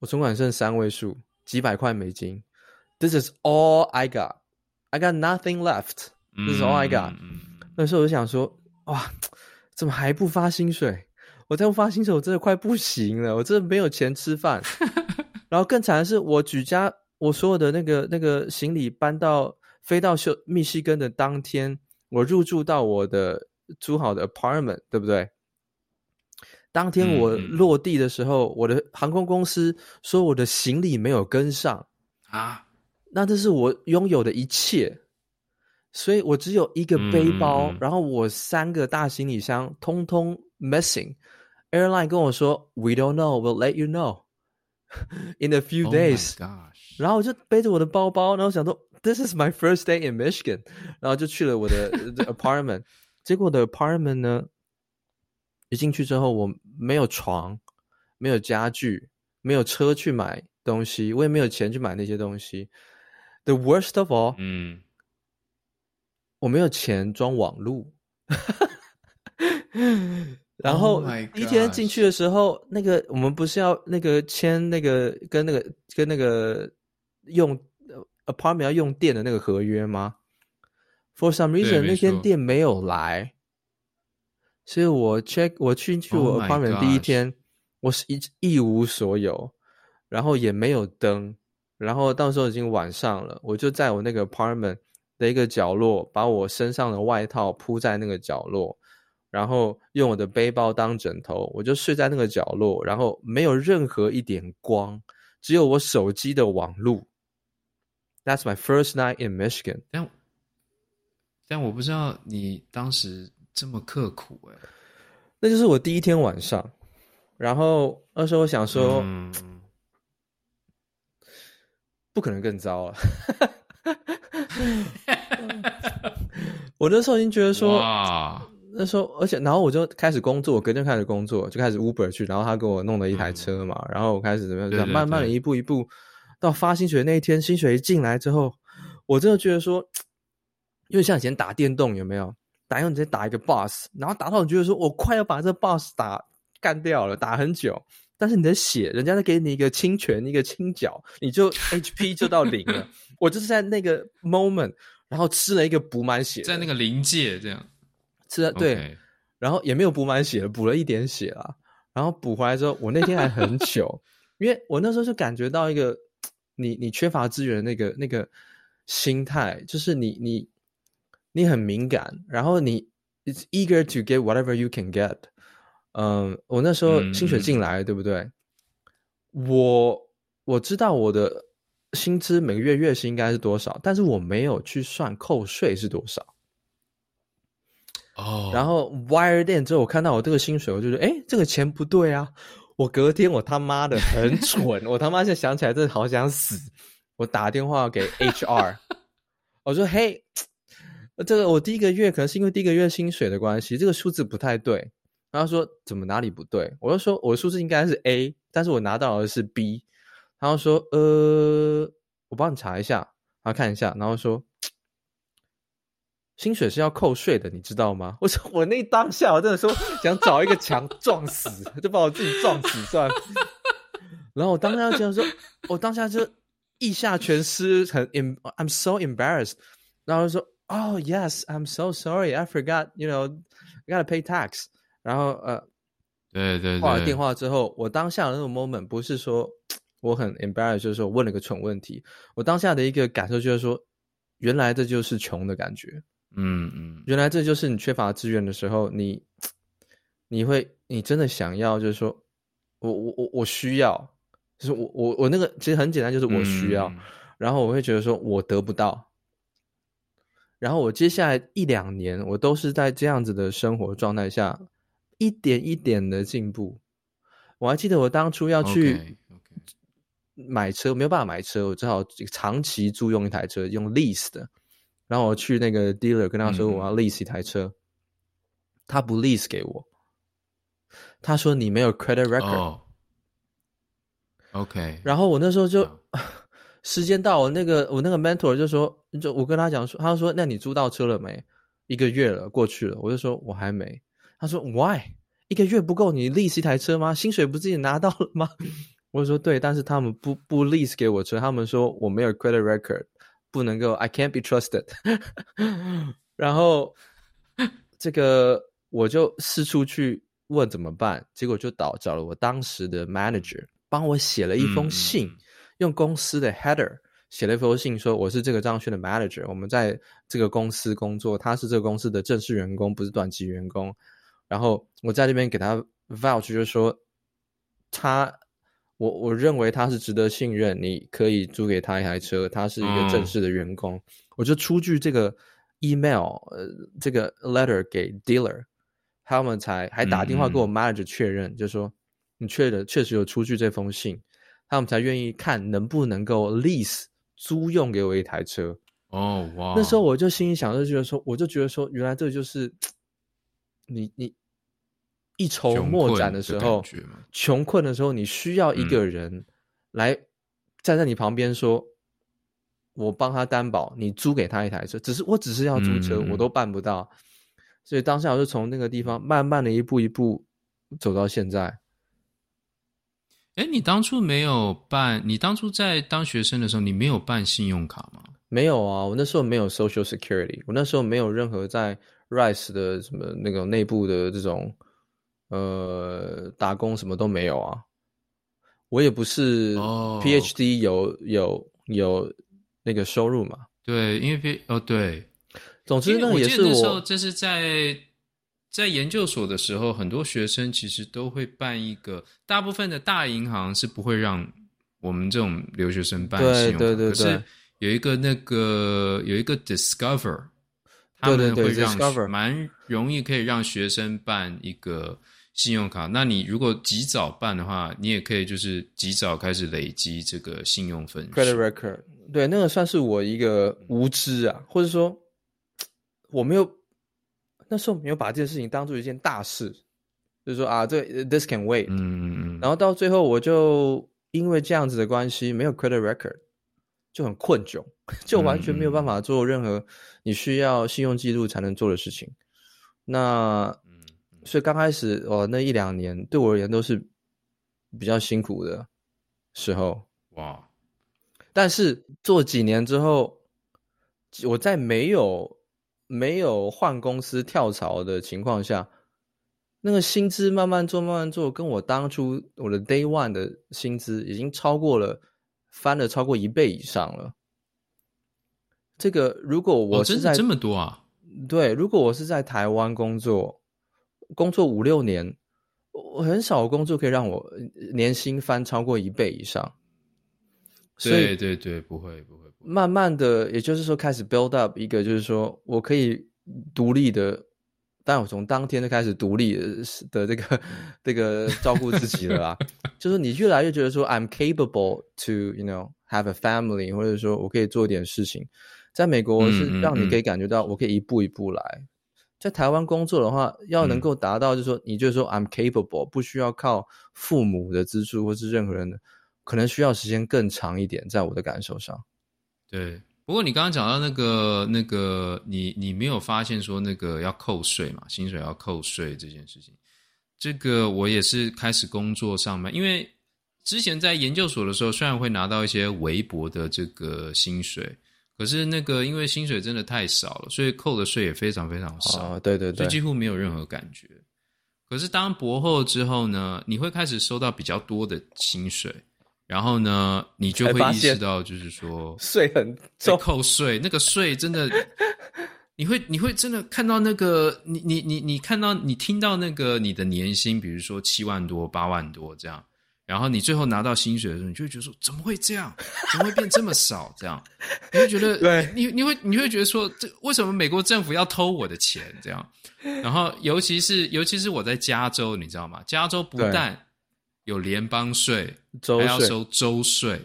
我存款剩三位数，几百块美金，This is all I got, I got nothing left, This is all I got。那时候我就想说。哇，怎么还不发薪水？我再不发薪水，我真的快不行了。我真的没有钱吃饭。然后更惨的是，我举家我所有的那个那个行李搬到飞到休密西根的当天，我入住到我的租好的 apartment，对不对？当天我落地的时候，嗯、我的航空公司说我的行李没有跟上啊，那这是我拥有的一切。所以我只有一个背包，嗯、然后我三个大行李箱通通 missing。Airline 跟我说，We don't know, we'll let you know in a few days。然后我就背着我的包包，然后想说，This is my first day in Michigan，然后就去了我的 apartment。结果我的 apartment 呢，一进去之后，我没有床，没有家具，没有车去买东西，我也没有钱去买那些东西。The worst of all，嗯。我没有钱装网路，然后第一天进去的时候，oh、那个我们不是要那个签那个跟那个跟那个用 apartment 要用电的那个合约吗？For some reason 那天电没有来，所以我 check 我进去我 apartment 第一天，oh、我是一一无所有，然后也没有灯，然后到时候已经晚上了，我就在我那个 apartment。的一个角落，把我身上的外套铺在那个角落，然后用我的背包当枕头，我就睡在那个角落，然后没有任何一点光，只有我手机的网路。That's my first night in Michigan。但但我不知道你当时这么刻苦哎，那就是我第一天晚上，然后那时候我想说，嗯、不可能更糟了。我那时候已经觉得说，哇那时候，而且然后我就开始工作，我隔天开始工作，就开始 Uber 去，然后他给我弄了一台车嘛，嗯、然后我开始怎么样，慢慢的一步一步到发薪水那一天，薪水一进来之后，我真的觉得说，因为像以前打电动有没有？打电动直接打一个 boss，然后打到你觉得说我快要把这个 boss 打干掉了，打很久。但是你的血，人家在给你一个清泉，一个清脚，你就 HP 就到零了。我就是在那个 moment，然后吃了一个补满血，在那个临界这样吃了对.然后也没有补满血，补了一点血啊。然后补回来之后，我那天还很 糗，因为我那时候就感觉到一个你你缺乏资源的那个那个心态，就是你你你很敏感，然后你 it's eager to get whatever you can get。嗯，我那时候薪水进来，嗯、对不对？我我知道我的薪资每个月月薪应该是多少，但是我没有去算扣税是多少。哦，然后 wired in 之后，我看到我这个薪水，我就觉得，哎，这个钱不对啊！我隔天我他妈的很蠢，我他妈现在想起来真的好想死。我打电话给 HR，我说，嘿，这个我第一个月可能是因为第一个月薪水的关系，这个数字不太对。然后说怎么哪里不对？我就说我的数字应该是 A，但是我拿到的是 B。然后说呃，我帮你查一下，然后看一下，然后说。薪水是要扣税的，你知道吗？我说我那当下我真的说 想找一个墙撞死，就把我自己撞死算了。然后我当下就想说，我当下就意下全失，很 I'm so embarrassed。然后就说，Oh yes, I'm so sorry, I forgot, you know, I gotta pay tax。然后呃，对对对，挂了电话之后，我当下的那种 moment 不是说 我很 embarrassed，就是说我问了个蠢问题。我当下的一个感受就是说，原来这就是穷的感觉。嗯嗯，原来这就是你缺乏资源的时候，你 你会你真的想要，就是说我我我我需要，就是我我我那个其实很简单，就是我需要，嗯、然后我会觉得说我得不到，然后我接下来一两年，我都是在这样子的生活状态下，一点一点的进步。我还记得我当初要去买车，没有办法买车，我只好长期租用一台车，用 lease 的。然后我去那个 dealer 跟他说我要 lease 一台车，嗯、他不 lease 给我，他说你没有 credit record。Oh. OK。然后我那时候就、oh. 时间到，我那个我那个 mentor 就说，就我跟他讲说，他说那你租到车了没？一个月了，过去了，我就说我还没。他说 Why？一个月不够你 lease 一台车吗？薪水不是自己拿到了吗？我就说对，但是他们不不 lease 给我车，他们说我没有 credit record。不能够，I can't be trusted。然后这个我就四处去问怎么办，结果就找找了我当时的 manager，帮我写了一封信，嗯、用公司的 header 写了一封信，说我是这个张轩的 manager，我们在这个公司工作，他是这个公司的正式员工，不是短期员工。然后我在这边给他 vouch，就是说他。我我认为他是值得信任，你可以租给他一台车，他是一个正式的员工。嗯、我就出具这个 email，呃，这个 letter 给 dealer，他们才还打电话给我 manager 确认，嗯、就说你确的确实有出具这封信，他们才愿意看能不能够 lease 租用给我一台车。哦哇！那时候我就心里想，就觉得说，我就觉得说，原来这就是你 你。一筹莫展的时候，穷困的时候，你需要一个人来站在你旁边，说：“嗯、我帮他担保，你租给他一台车。”只是我只是要租车，嗯、我都办不到。所以当下我就从那个地方慢慢的一步一步走到现在。哎，你当初没有办？你当初在当学生的时候，你没有办信用卡吗？没有啊，我那时候没有 Social Security，我那时候没有任何在 Rice 的什么那个内部的这种。呃，打工什么都没有啊，我也不是 PhD 有、oh. 有有那个收入嘛。对，因为 P 哦对，总之那也是我。这是在在研究所的时候，很多学生其实都会办一个，大部分的大银行是不会让我们这种留学生办信用卡，对对对对，可是有一个那个有一个 Discover，他们会让蛮容易可以让学生办一个。信用卡，那你如果及早办的话，你也可以就是及早开始累积这个信用分。Credit record，对，那个算是我一个无知啊，或者说 我没有那时候没有把这件事情当做一件大事，就是说啊，这 this can wait，嗯嗯嗯，然后到最后我就因为这样子的关系，没有 credit record，就很困窘，就完全没有办法做任何你需要信用记录才能做的事情。那。所以刚开始哦，那一两年对我而言都是比较辛苦的时候哇。但是做几年之后，我在没有没有换公司跳槽的情况下，那个薪资慢慢做慢慢做，跟我当初我的 day one 的薪资已经超过了，翻了超过一倍以上了。这个如果我是在、这么多啊？对，如果我是在台湾工作。工作五六年，我很少工作可以让我年薪翻超过一倍以上。对对对，不会不会。慢慢的，也就是说开始 build up 一个，就是说我可以独立的但我从当天就开始独立的 这个这个照顾自己了啦。就是你越来越觉得说，I'm capable to you know have a family，或者说我可以做一点事情。在美国是让你可以感觉到我可以一步一步来。嗯嗯嗯、在台湾工作的话，要能够达到，就是说你就是说 I'm capable，不需要靠父母的资助或是任何人的，可能需要时间更长一点。在我的感受上，对。不过你刚刚讲到那个那个，你你没有发现说那个要扣税嘛？薪水要扣税这件事情，这个我也是开始工作上面，因为之前在研究所的时候，虽然会拿到一些微薄的这个薪水，可是那个因为薪水真的太少了，所以扣的税也非常非常少。哦，对对对，就几乎没有任何感觉。可是当博后之后呢，你会开始收到比较多的薪水。然后呢，你就会意识到，就是说 税很重，扣税那个税真的，你会你会真的看到那个，你你你你看到你听到那个你的年薪，比如说七万多、八万多这样，然后你最后拿到薪水的时候，你就会觉得说，怎么会这样？怎么会变这么少？这样，你会觉得，对，你你会你会觉得说，这为什么美国政府要偷我的钱？这样，然后尤其是尤其是我在加州，你知道吗？加州不但有联邦税，还要收州税，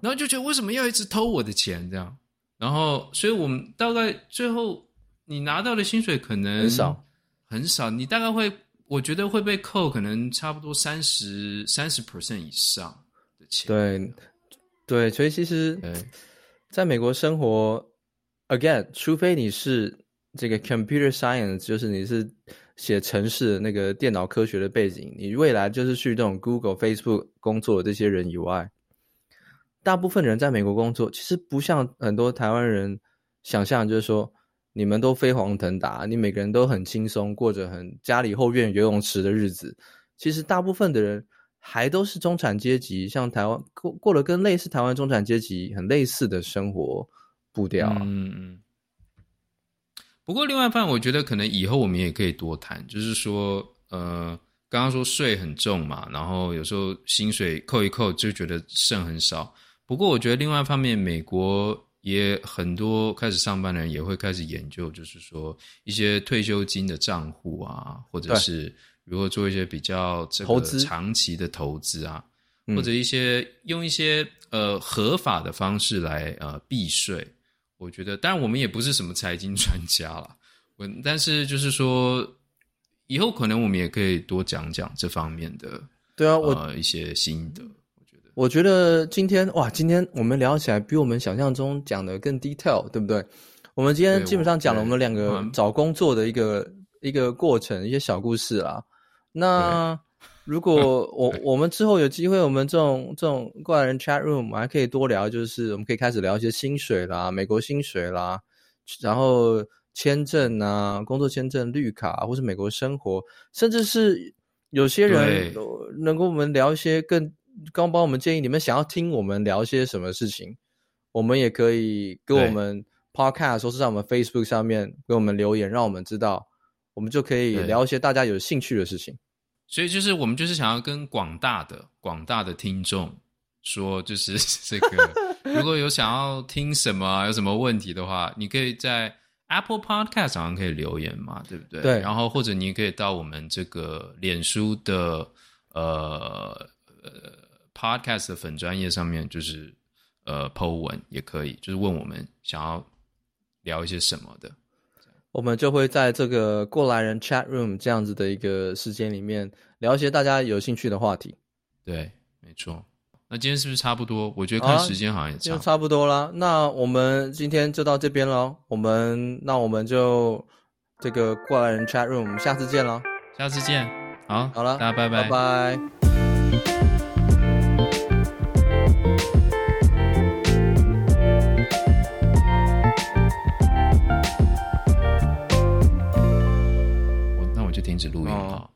然后就觉得为什么要一直偷我的钱这样？然后，所以我们大概最后你拿到的薪水可能很少，很少。你大概会，我觉得会被扣，可能差不多三十三十 percent 以上的钱。对，对，所以其实在美国生活，again，除非你是这个 computer science，就是你是。写程式的那个电脑科学的背景，你未来就是去这种 Google、Facebook 工作的这些人以外，大部分人在美国工作，其实不像很多台湾人想象，就是说你们都飞黄腾达，你每个人都很轻松，过着很家里后院游泳池的日子。其实大部分的人还都是中产阶级，像台湾过过了跟类似台湾中产阶级很类似的生活步调。嗯嗯。不过，另外一方面，我觉得可能以后我们也可以多谈，就是说，呃，刚刚说税很重嘛，然后有时候薪水扣一扣就觉得剩很少。不过，我觉得另外一方面，美国也很多开始上班的人也会开始研究，就是说一些退休金的账户啊，或者是如何做一些比较这个长期的投资啊，或者一些用一些呃合法的方式来呃避税。我觉得，当然我们也不是什么财经专家了，我但是就是说，以后可能我们也可以多讲讲这方面的，对啊，我、呃、一些心得。我觉得，今天哇，今天我们聊起来比我们想象中讲的更 detail，对不对？我们今天基本上讲了我们两个找工作的一个一个过程，一些小故事啦。那。如果 我我们之后有机会，我们这种这种过来人 chat room，我们还可以多聊，就是我们可以开始聊一些薪水啦，美国薪水啦，然后签证啊，工作签证、绿卡，或是美国生活，甚至是有些人能够我们聊一些更刚帮我们建议，你们想要听我们聊一些什么事情，我们也可以跟我们 podcast 或是在我们 Facebook 上面给我们留言，让我们知道，我们就可以聊一些大家有兴趣的事情。所以就是我们就是想要跟广大的广大的听众说，就是 这个，如果有想要听什么，有什么问题的话，你可以在 Apple Podcast 上可以留言嘛，对不对？对。然后或者你可以到我们这个脸书的呃呃 Podcast 的粉专业上面，就是呃 Po 文也可以，就是问我们想要聊一些什么的。我们就会在这个过来人 chat room 这样子的一个时间里面聊一些大家有兴趣的话题。对，没错。那今天是不是差不多？我觉得看时间好像也差不多，啊，差不多了。那我们今天就到这边了。我们那我们就这个过来人 chat room，我们下次见了。下次见。好，好了，大家拜拜，拜拜。录音啊。